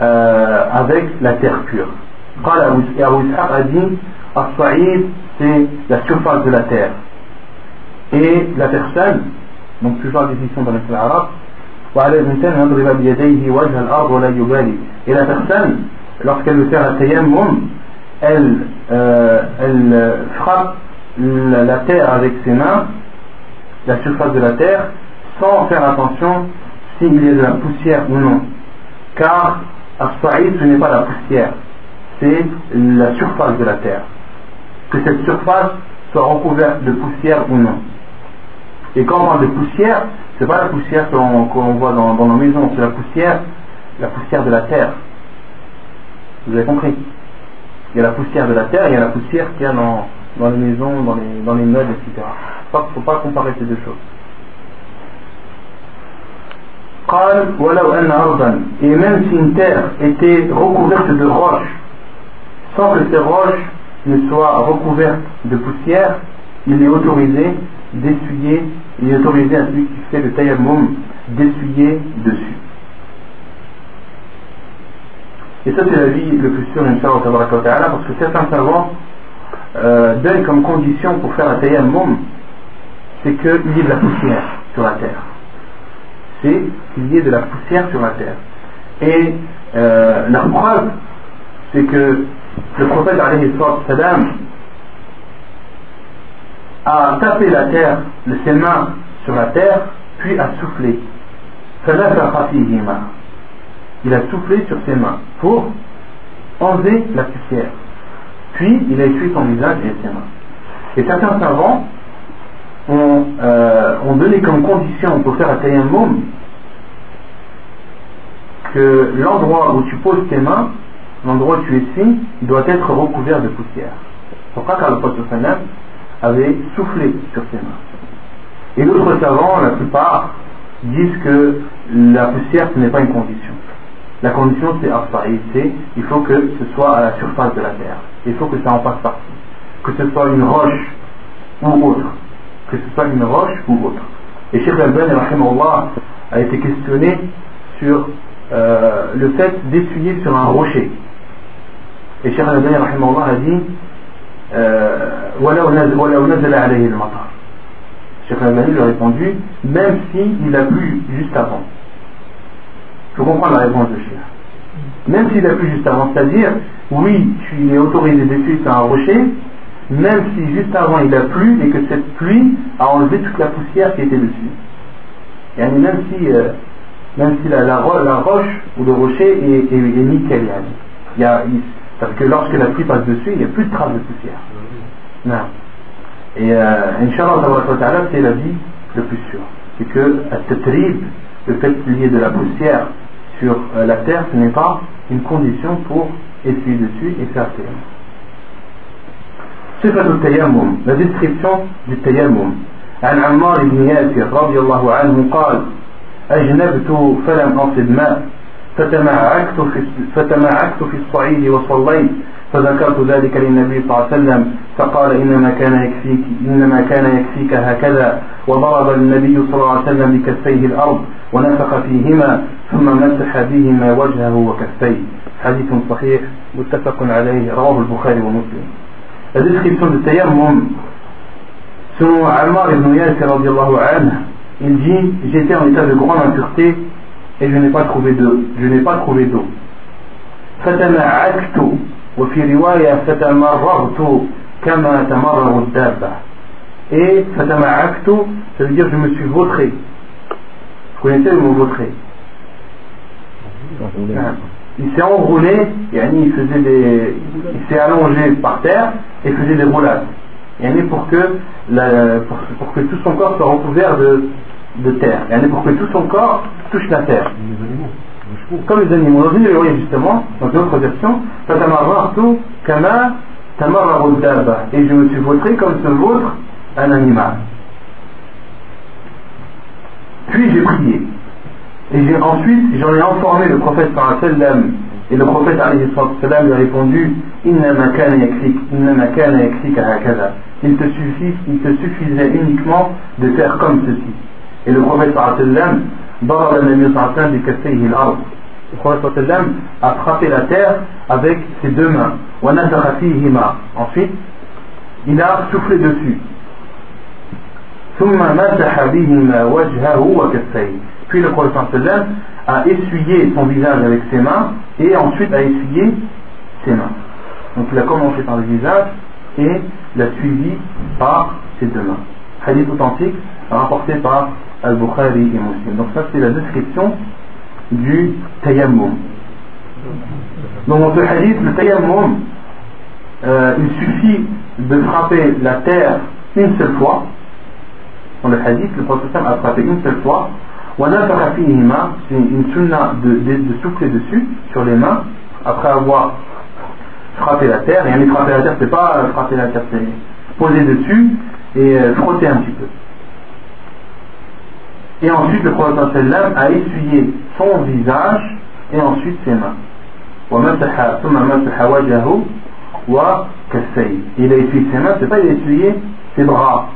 euh, avec la terre pure. Qala Abu Ishaq a dit As-sa'id, c'est la surface de la terre. Et la personne, donc toujours la définition dans l'islam arabe, et la personne, lorsqu'elle veut faire un tayammum, elle, euh, elle euh, frappe la, terre avec ses mains, la surface de la terre, sans faire attention s'il y a de la poussière ou non. Car As-Sa'id, ce n'est pas la poussière, c'est la surface de la terre. Que cette surface soit recouverte de poussière ou non. Et quand on parle de poussière, ce n'est pas la poussière qu'on voit dans, nos maisons, c'est la poussière, la poussière de la terre. Vous avez compris? Il y a la poussière de la terre, il y a la poussière qu'il y a dans, les maisons, dans les, dans les meubles, etc. Il ne faut pas comparer ces deux choses. et même si une terre était recouverte de roches sans que ces roches ne soient recouvertes de poussière il est autorisé d'essuyer il est autorisé à celui qui fait le tayammum d'essuyer dessus et ça c'est l'avis le plus sûr parce que certains savants euh, donnent comme condition pour faire un tayammum c'est qu'il y ait de la poussière sur la terre c'est qu'il y ait de la poussière sur la terre. Et euh, la preuve, c'est que le prophète salam, a tapé la terre de ses mains sur la terre, puis a soufflé. Il a soufflé sur ses mains pour enlever la poussière. Puis il a essuyé son visage et ses mains. Et certains savants ont, euh, donné comme condition pour faire un tayammum que l'endroit où tu poses tes mains, l'endroit où tu es assis, doit être recouvert de poussière. Pourquoi Car le prophète avait soufflé sur ses mains. Et d'autres savants, la plupart, disent que la poussière ce n'est pas une condition. La condition c'est c'est il faut que ce soit à la surface de la terre. Il faut que ça en passe partie. Que ce soit une roche ou autre que ce soit une roche ou autre. Et Sheikh Al-Bani a été questionné sur euh, le fait d'essuyer sur un rocher. Et Sheikh Al-Bani a dit Sheikh Al-Bani lui a répondu même s'il a plu juste avant. Il faut comprendre la réponse de Sheikh. Même s'il a plu juste avant, c'est-à-dire, oui, tu es autorisé d'essuyer sur un rocher, même si juste avant il a plu et que cette pluie a enlevé toute la poussière qui était dessus. Et même si, euh, même si la, la, roche ou le rocher est, est, il y a, Parce que lorsque la pluie passe dessus, il n'y a plus de traces de poussière. Non. Et euh, Inch'Allah, c'est la vie le plus sûr. C'est que tatrib, le fait qu'il y ait de la poussière sur euh, la terre, ce n'est pas une condition pour essuyer dessus et faire tayammum. صفة التيمم la description du tayammum عن عمار بن ياسر رضي الله عنه قال أجنبت فلم أصب ماء فتمعكت في, فتمعكت في الصعيد وصليت فذكرت ذلك للنبي صلى الله عليه وسلم فقال إنما كان يكفيك إنما كان يكفيك هكذا وضرب النبي صلى الله عليه وسلم بكفيه الأرض ونفخ فيهما ثم مسح بهما وجهه وكفيه حديث صحيح متفق عليه رواه البخاري ومسلم La description de Tayammum, selon Ammar ibn Yasir anhu, il dit J'étais en état de grande impureté et je n'ai pas trouvé d'eau. Je n'ai pas trouvé d'eau. فتمعكت وفي رواية فتمرغت كما تمرغ الدابة et فتمعكت ça veut dire je me suis vautré vous connaissez le mot vautré il s'est enroulé il faisait des il s'est allongé par terre et faisait des roulades pour que, la, pour, pour, que tout son corps soit recouvert de, de terre pour que tout son corps touche la terre comme les animaux. Dans une théorie justement, dans d'autres versions, kama et je me suis vautré comme se vautre un animal. Puis j'ai prié. Et j'ai, ensuite, j'en ai informé le prophète sallam et le prophète sallam lui a répondu Il te suffit, il te suffisait uniquement de faire comme ceci. Et le prophète sallam ضرب النبي صلى الله عليه وسلم بكفيه الأرض le prophète a frappé la terre avec ses deux mains. Ensuite, il a soufflé dessus. Puis le prophète a essuyé son visage avec ses mains et ensuite a essuyé ses mains. Donc il a commencé par le visage et l'a suivi par ses deux mains. Hadith authentique rapporté par Al-Bukhari et Muslim. Donc ça c'est la description du tayammum. Donc dans ce hadith, le tayammum, euh, il suffit de frapper la terre une seule fois. Dans le hadith, le prophète a frappé une seule fois. C'est une sunna de, de, de, souffler dessus, sur les mains, après avoir frappé la terre. Et frapper la terre, c'est pas frapper la terre, c'est poser dessus et euh, frotter un petit peu. Et ensuite, le prophète a essuyé son visage et ensuite ses mains. Il a essuyé ses mains, c'est pas il a essuyé ses bras.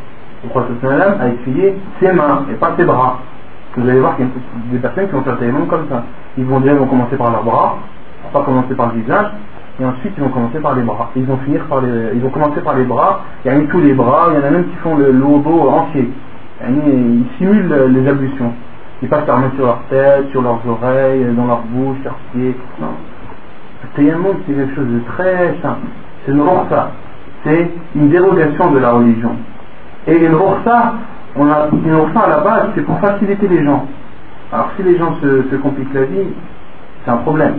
Le prophète a essuyé ses mains et pas ses bras. Vous allez voir qu'il y a des personnes qui vont faire des comme ça. Ils vont déjà vont commencer par leurs bras, pas commencer par le visage, et ensuite ils vont commencer par les bras. Ils vont finir par les, ils vont commencer par les bras. Il y a tous les bras, il y en a même qui font le, dos entier ils simulent les ablutions. Ils passent leur main sur leur tête, sur leurs oreilles, dans leur bouche, leurs pieds. Le tayammum, c'est quelque chose de très simple. C'est une rorsa. C'est une dérogation de la religion. Et une rorsa, on a, une rorsa à la base, c'est pour faciliter les gens. Alors si les gens se, compliquent la vie, c'est un problème.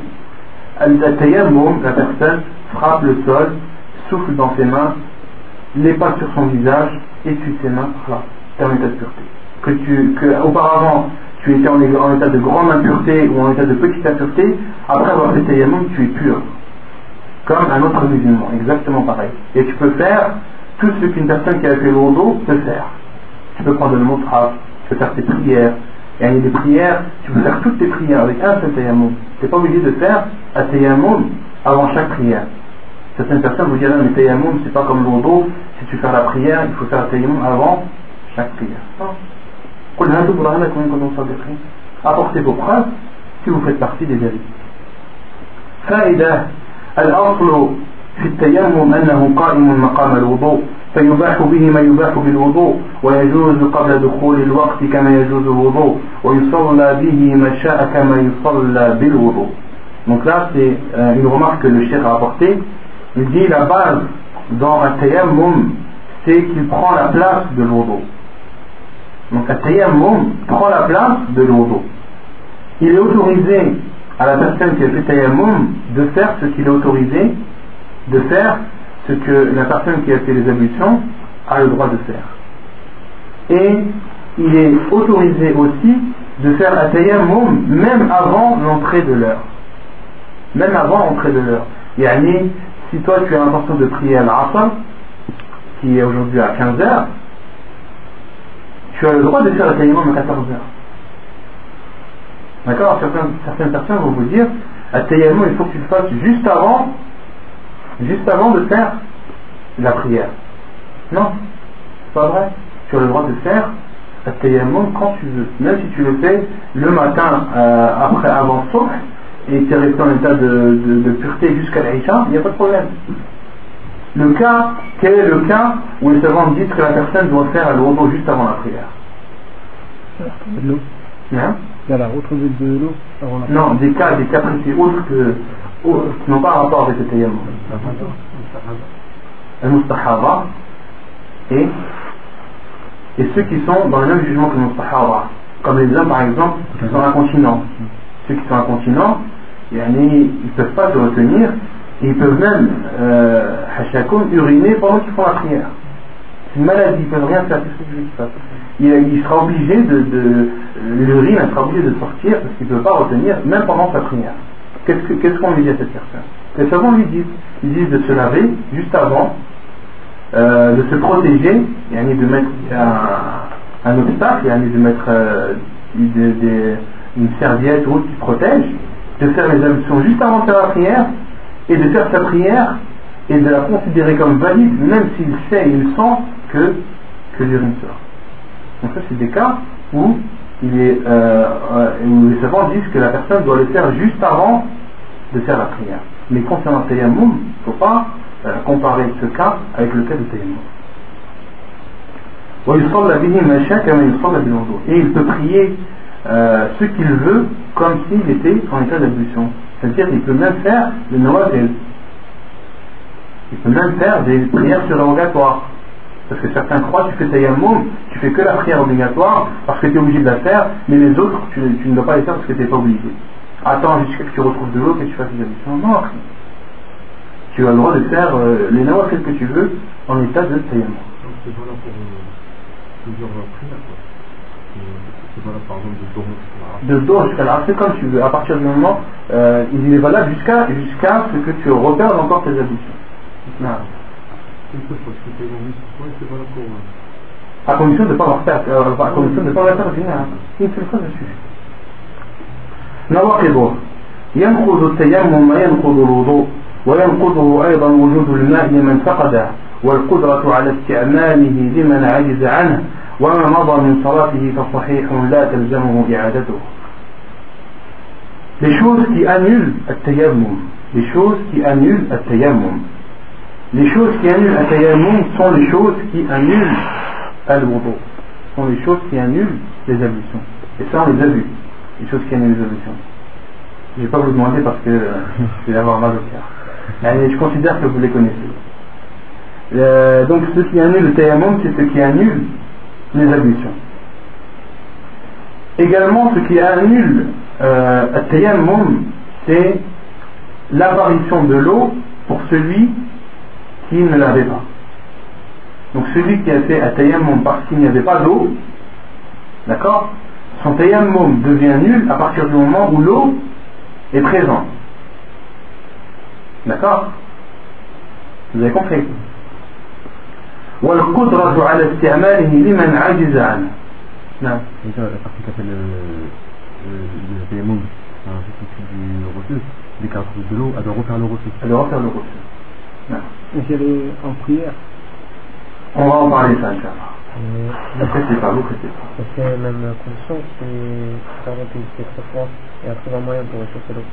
Al-tayammum, la personne frappe le sol, souffle dans ses mains, les pas sur son visage, essuie ses mains, là de pureté. Que, tu, que auparavant tu étais en, état de grande impureté ou en état de petite impureté, après avoir fait tayammum, tu es pur. Comme un autre musulman, exactement pareil. Et tu peux faire tout ce qu'une personne qui a fait l'ourdo peut faire. Tu peux prendre le montrage, tu peux faire tes prières. Et il y a des prières, tu peux faire toutes tes prières avec un seul tayammum. Tu n'es pas obligé de faire un tayammum avant chaque prière. Certaines personnes vous diront, mais tayammum, c'est pas comme l'ourdo, si tu fais la prière, il faut faire un tayammum avant شكية قل هاتوا برهانكم إن كنتم صادقين أتحتي بوبخان كيف في التخطيط ذلك فائدة الأصل في التيمم أنه قائم مقام الوضوء فيباح به ما يباح بالوضوء ويجوز قبل دخول الوقت كما يجوز الوضوء ويصلى به ما شاء كما يصلى بالوضوء Donc là, c'est euh, une remarque que le chef a apportée. Il dit la base c'est qu'il prend la place de l'eau. Donc un tayammum prend la place de l'odo. Il est autorisé à la personne qui a fait tayammum de faire ce qu'il est autorisé de faire ce que la personne qui a fait les ablutions a le droit de faire. Et il est autorisé aussi de faire un tayammum même avant l'entrée de l'heure. Même avant l'entrée de l'heure. Yani, si toi tu as l'intention de prier à l'Asr, qui est aujourd'hui à 15h, tu as le droit de faire le à 14h. D'accord? Certaines, personnes vont vous dire, à il faut que tu le fasses juste avant, juste avant de faire la prière. Non, c'est pas vrai. Tu as le droit de faire à quand tu veux. Même si tu le fais le matin euh, après avant soir et tu es resté en état de, de, pureté jusqu'à l'Aïcha, il n'y a pas de problème. Le cas, quel est le cas où les savants disent que la personne doit faire le repos juste avant la prière De l'eau. Hein a de l'eau avant la Non, des cas, des cas précis autres que, qui n'ont pas rapport avec le tayammum. Al-Mustahaba et, et ceux qui sont dans le même jugement que le Mustahaba. Comme les hommes par exemple qui sont incontinents. Ceux qui sont incontinents, ils ne peuvent pas se retenir ils peuvent même, euh, uriner pendant qu'ils font la prière. C'est une maladie, ils ne peuvent rien faire. Il, il sera obligé de, de l'urine sera obligé de sortir parce qu'il ne peut pas retenir même pendant sa prière. Qu'est-ce qu'on lui dit à cette personne? Les savants lui disent, ils disent de se laver juste avant, euh, de se protéger, et de mettre un, obstacle, et de mettre euh, une serviette ou autre qui protège, de faire les ablutions juste avant de faire la prière, et de faire sa prière et de la considérer comme valide, même s'il sait et il sent que, que l'urine sort. Donc ça c'est des cas où, euh, euh, les savants disent que la personne doit le faire juste avant de faire la prière. Mais concernant le tayammum, il ne faut pas euh, comparer ce cas avec le cas du tayammum. Et il peut prier ce qu'il veut comme s'il était en état d'ablution. C'est-à-dire peut même faire le nawafil. Il peut même faire des prières surrogatoires. Parce que certains croient, tu fais tayammum, tu fais que la prière obligatoire parce que tu es obligé de la faire, mais les autres, tu, ne dois pas les faire parce que tu n'es pas obligé. Attends jusqu'à ce que tu retrouves de l'eau que tu fasses des ablutions. Non, tu as le droit de faire euh, les nawafil que tu veux en état de tayammum. C'est pour euh, plusieurs prières. De dos jusqu'à la c'est comme tu veux. À partir du moment, euh, il est valable jusqu'à jusqu'à ce que tu repères encore tes habitudes. À condition de ne pas avoir fait, euh, à condition de ne pas avoir fait une seule fois dessus. نواقضه ينقض التيمم وينقض الوضوء وينقضه أيضا وجود الماء لمن فقده والقدرة على استعماله لمن عجز عنه وما مضى من صلاته فصحيح لا تلزمه إعادته les choses qui annulent التيمم les choses qui annulent التيمم les choses qui annulent التيمم sont les choses qui annulent الوضوء sont les choses qui annulent les ablutions et ça on les a vues les choses qui annulent les ablutions je ne vais pas vous demander parce que euh, je vais avoir mal au cœur mais je considère que vous les connaissez euh, donc ce qui annule le tayammum c'est ce qui annule les ablutions. Également, ce qui annule euh, c'est l'apparition de l'eau pour celui qui ne l'avait pas. Donc celui qui a fait un tayammum parce qu'il n'y avait pas d'eau, d'accord Son tayammum devient nul à partir du moment où l'eau est présente. D'accord? Vous avez compris? والقدرة على استعماله لمن عجز عنه نعم qu'elle trouve de l'eau, elle doit refaire le reçu. Elle doit refaire le reçu. Non. Et si elle est en prière On va en parler ça, Inch'Allah. Après, c'est pas, vous c'est pas. Que même la condition, c'est par exemple, il fait très froid et elle trouve un moyen pour réchauffer l'eau.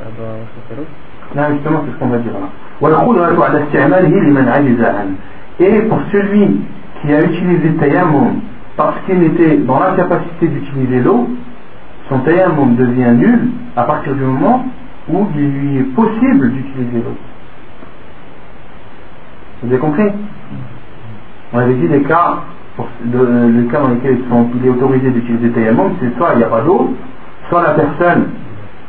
Elle doit réchauffer l'eau. Non, justement, c'est ce qu'on va dire là. والقدرة على استعماله لمن عجز عنه et pour celui qui a utilisé tayammum parce qu'il était dans l'incapacité d'utiliser l'eau, son tayammum devient nul à partir du moment où il lui est possible d'utiliser l'eau. Vous avez compris? On avait dit les cas, le, cas dans lesquels il est autorisé d'utiliser tayammum, c'est soit il n'y a pas d'eau, soit la personne,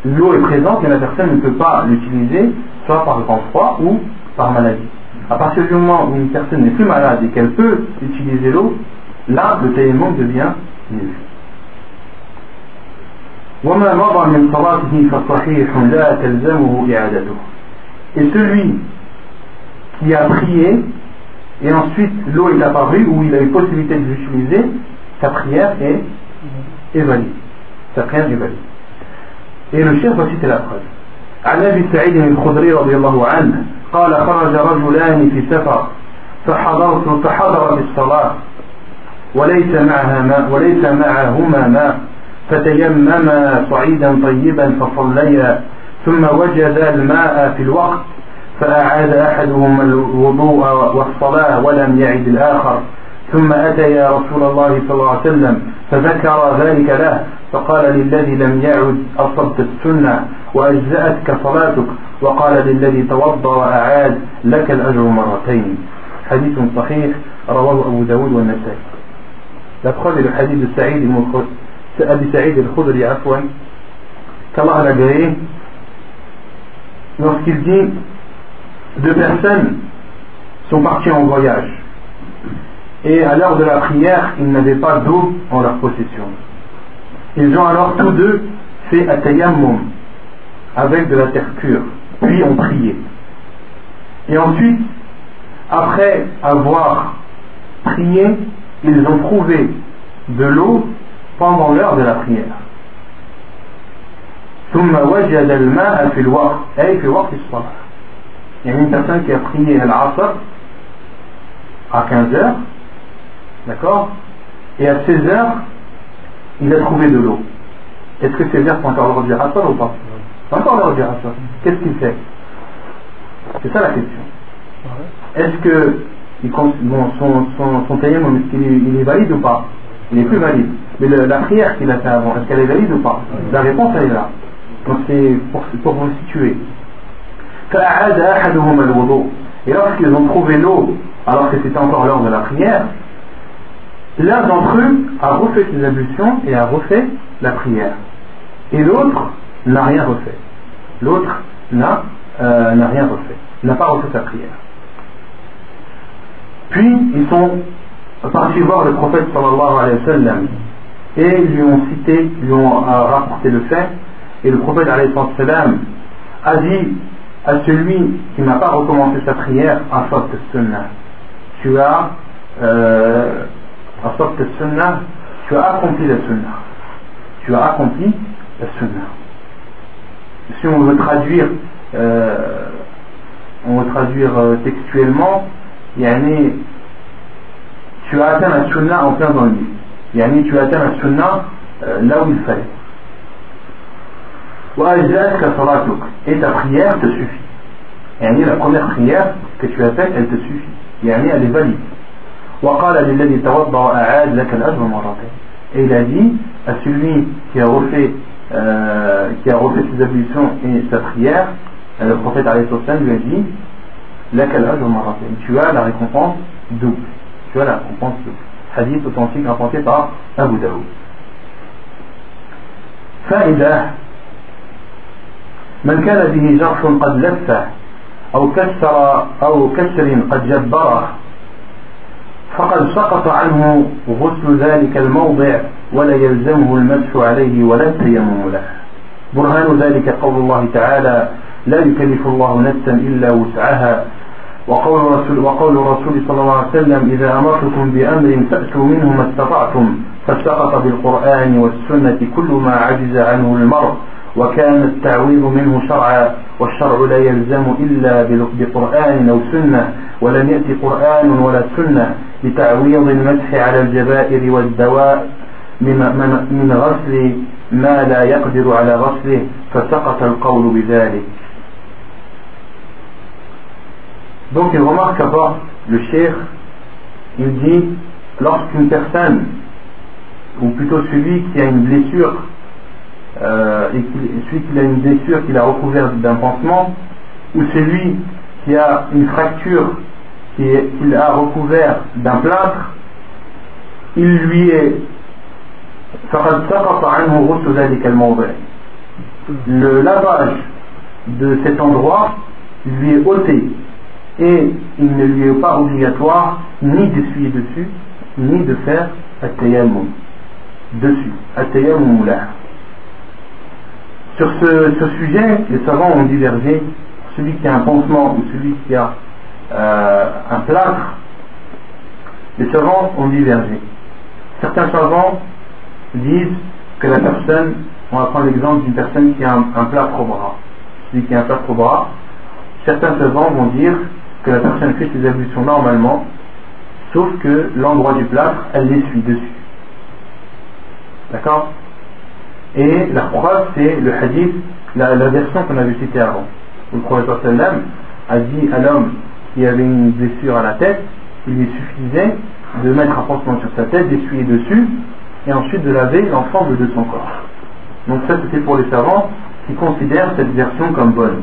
l'eau est présente mais la personne ne peut pas l'utiliser, soit par grand froid ou par maladie. À partir du moment où une personne n'est plus malade et qu'elle peut utiliser l'eau, là, le tayammum devient nul. وما مضى من صلاته فصحيح لا تلزمه إعادته et celui qui a prié et ensuite l'eau est apparue ou il a eu possibilité de l'utiliser sa prière est, est valide sa prière est valide et le chef va citer la preuve عن ابي سعيد الخدري رضي الله عنه قال خرج رجلان في سفر فحضرت فحضرت الصلاه وليس معها ماء وليس معهما ماء فتيمما صعيدا طيبا فصليا ثم وجد الماء في الوقت فأعاد أحدهما الوضوء والصلاة ولم يعد الآخر ثم أتى يا رسول الله صلى الله عليه وسلم فذكر ذلك له فقال للذي لم يعد أصبت السنة وأجزأتك صلاتك؟ وقال للذي توضأ وأعاد لك الأجر مرتين حديث صحيح رواه أبو داود والنسائي hadith de Saïd Abi Saïd al-Khudri Afwan qu'Allah a agréé lorsqu'il dit deux personnes sont parties en voyage et à l'heure de la prière ils n'avaient pas d'eau en leur possession ils ont alors tous deux fait atayammum avec de la terre pure lui ont prié. Et ensuite, après avoir prié, ils ont trouvé de l'eau pendant l'heure de la prière. Eh, il y a une personne qui a prié l'Asr à 15 heures, d'accord? Et à 16 heures, il a trouvé de l'eau. Est-ce que ces vers sont encore aujourd'hui Asr ou pas? C'est encore l'heure du Asr. Qu'est-ce qu'il fait? C'est ça la question. Est-ce que son, son, est, il est valide ou pas? Il est plus valide. Mais la prière qu'il a fait avant, est-ce qu'elle est valide ou pas? La réponse elle est là. Donc c'est pour, pour vous situer. Et lorsqu'ils ont trouvé l'eau, alors que c'était encore l'heure de la prière, l'un d'entre eux a refait ses ablutions et a refait la prière. Et l'autre n'a rien refait. L'autre n'a euh, rien refait, n'a pas refait sa prière. Puis ils sont partis voir le prophète sallallahu alayhi wa sallam et lui ont cité, lui ont rapporté le fait et le prophète alayhi wa sallam a dit à celui qui n'a pas recommencé sa prière à sunnah tu as euh, tu as accompli la sunnah tu as accompli la sunnah si on veut traduire euh, on veut traduire euh, textuellement yani, tu as atteint la sunnah en plein dans le lit. Yani, tu as atteint la sunnah euh, là où il fallait. Et ta prière te suffit. Yani, la première prière que tu as faite, elle te suffit. Yani, elle est valide. Et il a dit à celui qui a refait, euh, qui a refait ses ablutions et sa prière, euh, le prophète lui a dit tu as la récompense double. Tu as la récompense double. Hadith authentique rapporté par Abu Daoud. فائدة من كان به جرح قد لفه أو كسر أو كسر قد جبره فقد سقط عنه غسل ذلك الموضع ولا يلزمه المسح عليه ولا التيمم له. برهان ذلك قول الله تعالى لا يكلف الله نفسا إلا وسعها وقول رسول وقول الرسول صلى الله عليه وسلم إذا أمرتكم بأمر فأتوا منه ما استطعتم فسقط بالقرآن والسنة كل ما عجز عنه المرء وكان التعويض منه شرعا والشرع لا يلزم إلا بقرآن أو سنة. ولم يأتي قرآن ولا سنة لتعويض المسح على الجبائر والدواء من, من, من غسل ما لا يقدر على غسله فسقط القول بذلك Donc une remarque qu'apporte le cher, il dit, lorsqu'une personne, ou plutôt celui qui a une blessure, euh, et celui qui a une blessure qu'il a recouverte d'un pansement, ou celui qui a une fracture qu'il a recouvert d'un plâtre, il lui est le lavage de cet endroit lui est ôté et il ne lui est pas obligatoire ni d'essuyer dessus, ni de faire at-tayammum dessus, at-tayammum là. Sur ce, ce, sujet, les savants ont divergé. Celui qui a un pansement ou celui qui a euh, un plâtre, les savants ont divergé. Certains savants disent que la personne, on va prendre l'exemple d'une personne qui a un, plâtre au bras. Celui qui a un plâtre au bras, certains savants vont dire que la personne fait ses ablutions normalement, sauf que l'endroit du plâtre, elle l'essuie dessus. D'accord? Et la preuve, c'est le hadith, la, version qu'on avait citée avant. Le prophète a dit à l'homme qui avait une blessure à la tête, il lui suffisait de mettre un pansement sur sa tête, d'essuyer dessus, et ensuite de laver l'ensemble de son corps. Donc ça c'était pour les savants qui considèrent cette version comme bonne.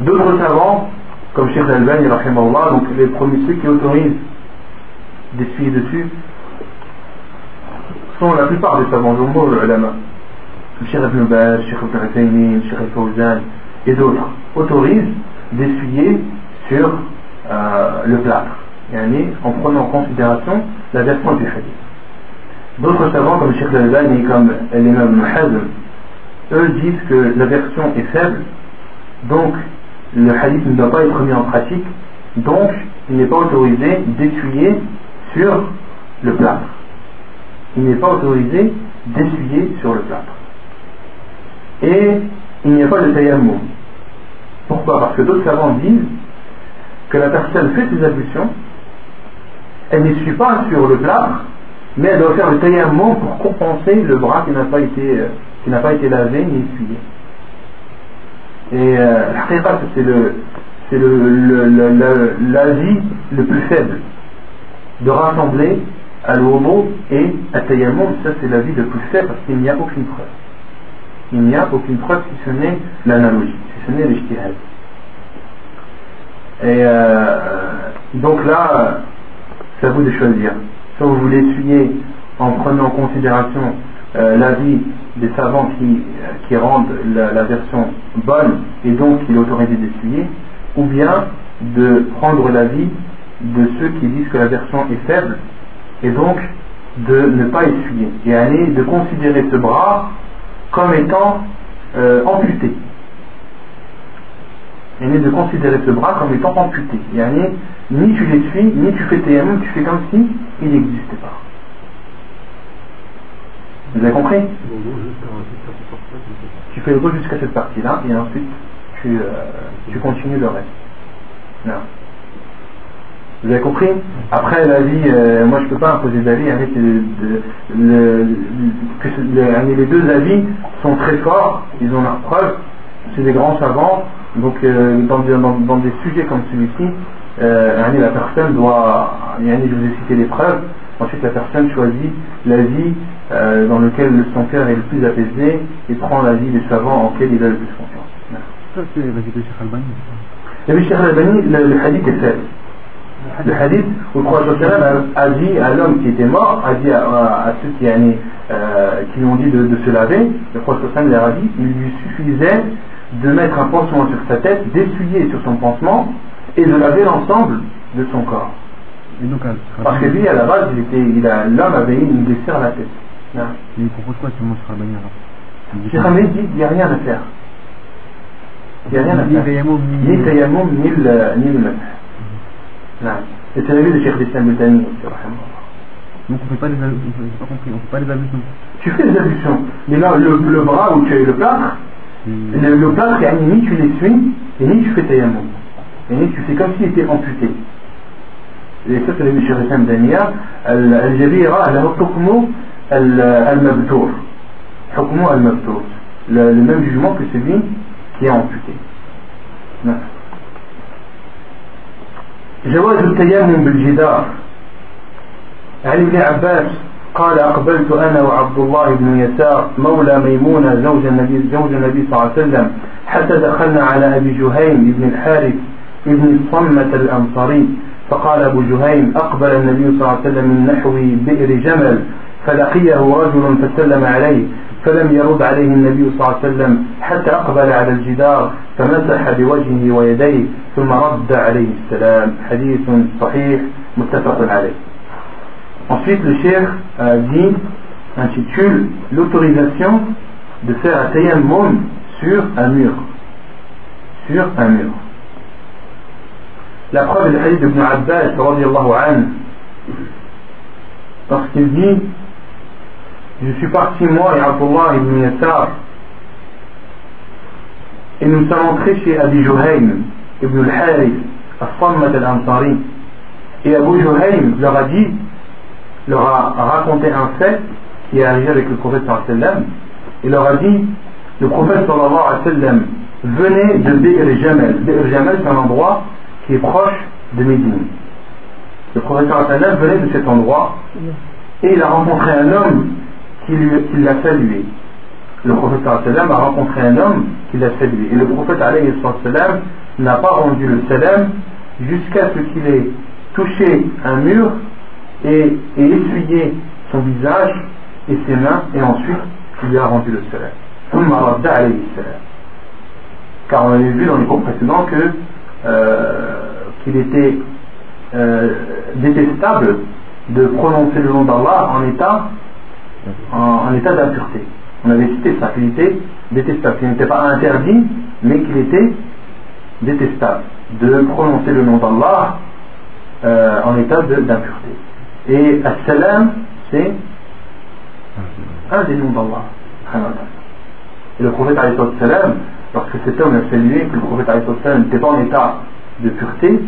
D'autres savants, comme Sheikh Al-Bani, donc les premiers ceux qui autorisent d'essuyer dessus, sont la plupart des savants, nombreux ulama. Cheikh Ibn Baz, Cheikh Ibn Cheikh Fawzan et d'autres autorisent d'essuyer sur euh, le plâtre, en prenant en considération la version du hadith. D'autres savants comme Sheikh Al-Albani et comme l'imam Hazm, eux disent que la version est faible, donc le hadith ne doit pas être mis en pratique, donc il n'est pas autorisé d'essuyer sur le plâtre. Il n'est pas autorisé d'essuyer sur le plâtre. Et il n'y a pas de tayammum. Pourquoi Parce que d'autres savants disent que la personne fait ses ablutions, elle n'essuie pas sur le plâtre, mais elle doit faire le tayammum pour compenser le bras qui n'a pas été, euh, qui n'a pas été lavé ni essuyé. Et euh, c'est le, c'est le, l'avis le, plus faible de rassembler al et à tayammum, ça c'est l'avis le plus faible parce qu'il n'y a aucune preuve. Il n'y a aucune preuve si ce n'est l'analogie, Et euh, donc là, c'est à vous de choisir. Soit vous voulez essuyer en prenant en considération euh, l'avis des savants qui, euh, qui rendent la, version bonne et donc qui l'autorisent d'essuyer, ou bien de prendre l'avis de ceux qui disent que la version est faible et donc de ne pas essuyer et aller de considérer ce bras comme étant euh, amputé et de considérer ce bras comme étant amputé. Et ni tu l'essuies, ni tu fais tes tu fais comme si il n'existait pas. Vous avez compris? Tu fais le dos jusqu'à cette partie-là et ensuite tu, euh, continues le reste. Vous avez compris? Après la vie, euh, moi je ne peux pas imposer d'avis avec le, les deux avis sont très forts, ils ont leurs preuves, c'est des grands savants, donc euh, dans, dans, des sujets comme celui-ci, euh, la personne doit, je vous ai cité les preuves, ensuite la personne choisit l'avis euh, dans lequel son cœur est le plus apaisé et prend l'avis des savants en lequel il a le plus confiance. Ça c'est l'avis de Cheikh Albani. L'avis de Cheikh Albani, le hadith est faible le hadith où le prophète a, dit à l'homme qui était mort, a dit à, ceux qui, euh, qui lui ont dit de, se laver, le prophète leur a dit il lui suffisait de mettre un pansement sur sa tête, d'essuyer sur son pansement et de laver l'ensemble de son corps. Parce que lui, à la base, l'homme avait une blessure à la tête. il propose quoi sur Rabani alors Cheikh dit il n'y a rien à faire. Il n'y a rien à faire. Ni tayammum, ni le et c'est l'avis de Cheikh Butani. Donc on ne fait pas les ablutions. Tu fais les ablutions, mais là le, le bras où tu as eu le plâtre. le, le plâtre, ni tu l'essuies, et ni tu fais tayammum. Et ni tu fais comme s'il était amputé. Et ça c'est l'avis de Cheikh l'Islam Dania, الجبيرة له حكم المبتور حكم المبتور le, le même jugement que celui qui est amputé. Non. جواز التيمم بالجدار عن ابن عباس قال أقبلت أنا وعبد الله بن يسار مولى ميمونة زوج النبي زوج النبي صلى الله عليه وسلم. حتى دخلنا على أبي جهيم بن الحارث بن الصمة الأنصاري. فقال أبو جهيم أقبل النبي صلى الله عليه وسلم من نحو بئر جمل فلقيه رجل فسلم عليه فلم يرد عليه النبي صلى الله عليه وسلم حتى أقبل على الجدار فمسح بوجهه ويديه ثم رد عليه السلام. حديث صحيح متفق عليه. Ensuite, le cheikh euh, dit, intitule l'autorisation de faire un tayammum sur un mur. Sur un mur. La preuve est le hadith d'Ibn Abbas, parce qu'il dit Je suis parti, moi et Abdullah ibn Yassar, et nous sommes entrés chez Abi Juhaym ibn al-Harith, al-Sammat al-Ansari. Et Abu Juhaym leur a dit, leur a raconté un fait qui est arrivé avec le prophète sallam. Il leur a dit le prophète sallallahu alayhi wa sallam venait de Be'er Jamal. Be'er Jamal, c'est un endroit qui est proche de Médine. Le prophète sallam venait de cet endroit et il a rencontré un homme qui, lui- qui l'a salué. Le prophète sallam a rencontré un homme qui l'a salué. Et le prophète sallam n'a pas rendu le salam jusqu'à ce qu'il ait touché un mur et, et son visage et ses mains et ensuite il lui a rendu le salam. Car on avait vu dans les cours précédents que euh, qu'il était euh, détestable de prononcer le nom d'Allah en état en, état d'impureté. On avait cité ça, qu'il était détestable, qu'il n'était pas interdit, mais qu'il était détestable de prononcer le nom d'Allah euh, en état d'impureté. Et As-Salam, c'est un des noms d'Allah. Et le prophète wassalam, lorsque cet homme a salué que le prophète wassalam n'était pas en état de pureté,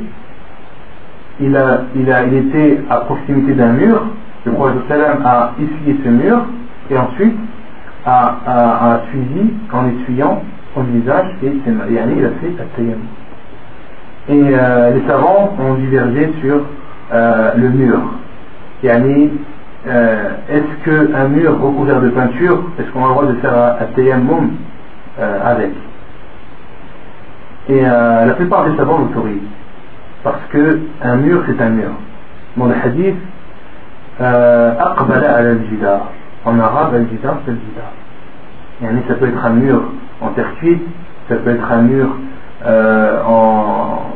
il, a, il, a, il était à proximité d'un mur, le prophète sallam a essuyé ce mur et ensuite a, suivi en essuyant son visage et ses. Et a fait at-tayammum. Et euh, les savants ont divergé sur euh, le mur. Yani, euh, est-ce qu'un mur recouvert de peinture, est-ce qu'on a le droit de faire un tayammum euh, avec? Et euh, la plupart des savants l'autorisent, parce que un mur c'est un mur. Dans le hadith, euh, Aqbala al-jidar, en arabe al-jidar c'est al-jidar. Yani, ça peut être un mur en terre cuite, ça peut être un mur euh, en,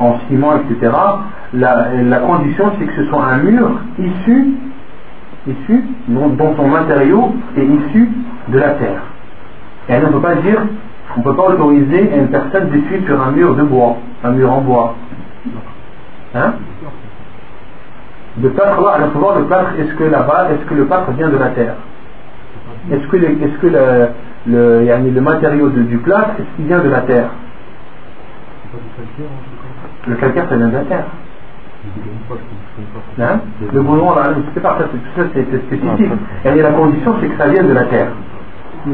en ciment, etc. La, condition, c'est que ce soit un mur issu, issu dont, son matériau est issu de la terre. Et on ne peut pas dire, on ne peut pas autoriser une personne d'essuyer sur un mur de bois, un mur en bois. Hein? De plâtre, là, voir le plâtre, est-ce que là-bas, est-ce que le plâtre vient de la terre? Est-ce que, le, est-ce que le, le, matériau du plâtre, est-ce qu'il vient de la terre? Le calcaire, ça vient de la terre. Hein le boulon, c'est pas ça, c'est- ça c'est c'est spécifique. Et la condition, c'est que ça vienne de la terre.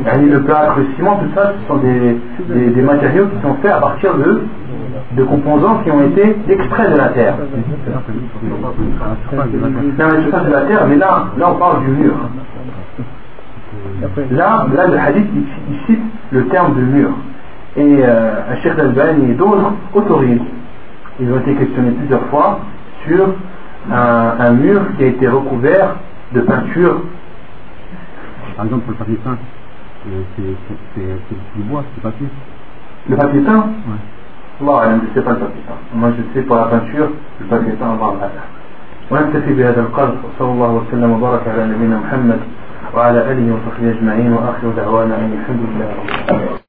Yani le plâtre, le ciment, tout ça, ce sont des, matériaux qui sont faits à partir de, composants qui ont été extraits de la terre. Non, mais c'est pas de la terre, mais là, là on parle du mur. Là, là le hadith, il, cite le terme de mur. Et euh, Al-Bani et d'autres autorisent. Ils ont été questionnés plusieurs fois sur un, un mur qui a été recouvert de peinture. Par exemple, pour le papier peint, euh, c'est c'est- c'est- c'est du bois, c'est du papier. Le papier peint Ouais. Allah أعلم je ne sais pas le papier peint. Moi je sais pour la peinture, le papier peint Allah أعلم. ونكتفي بهذا القدر وصلى الله وسلم وبارك على نبينا محمد وعلى آله وصحبه أجمعين وآخر دعوانا أن الحمد لله رب العالمين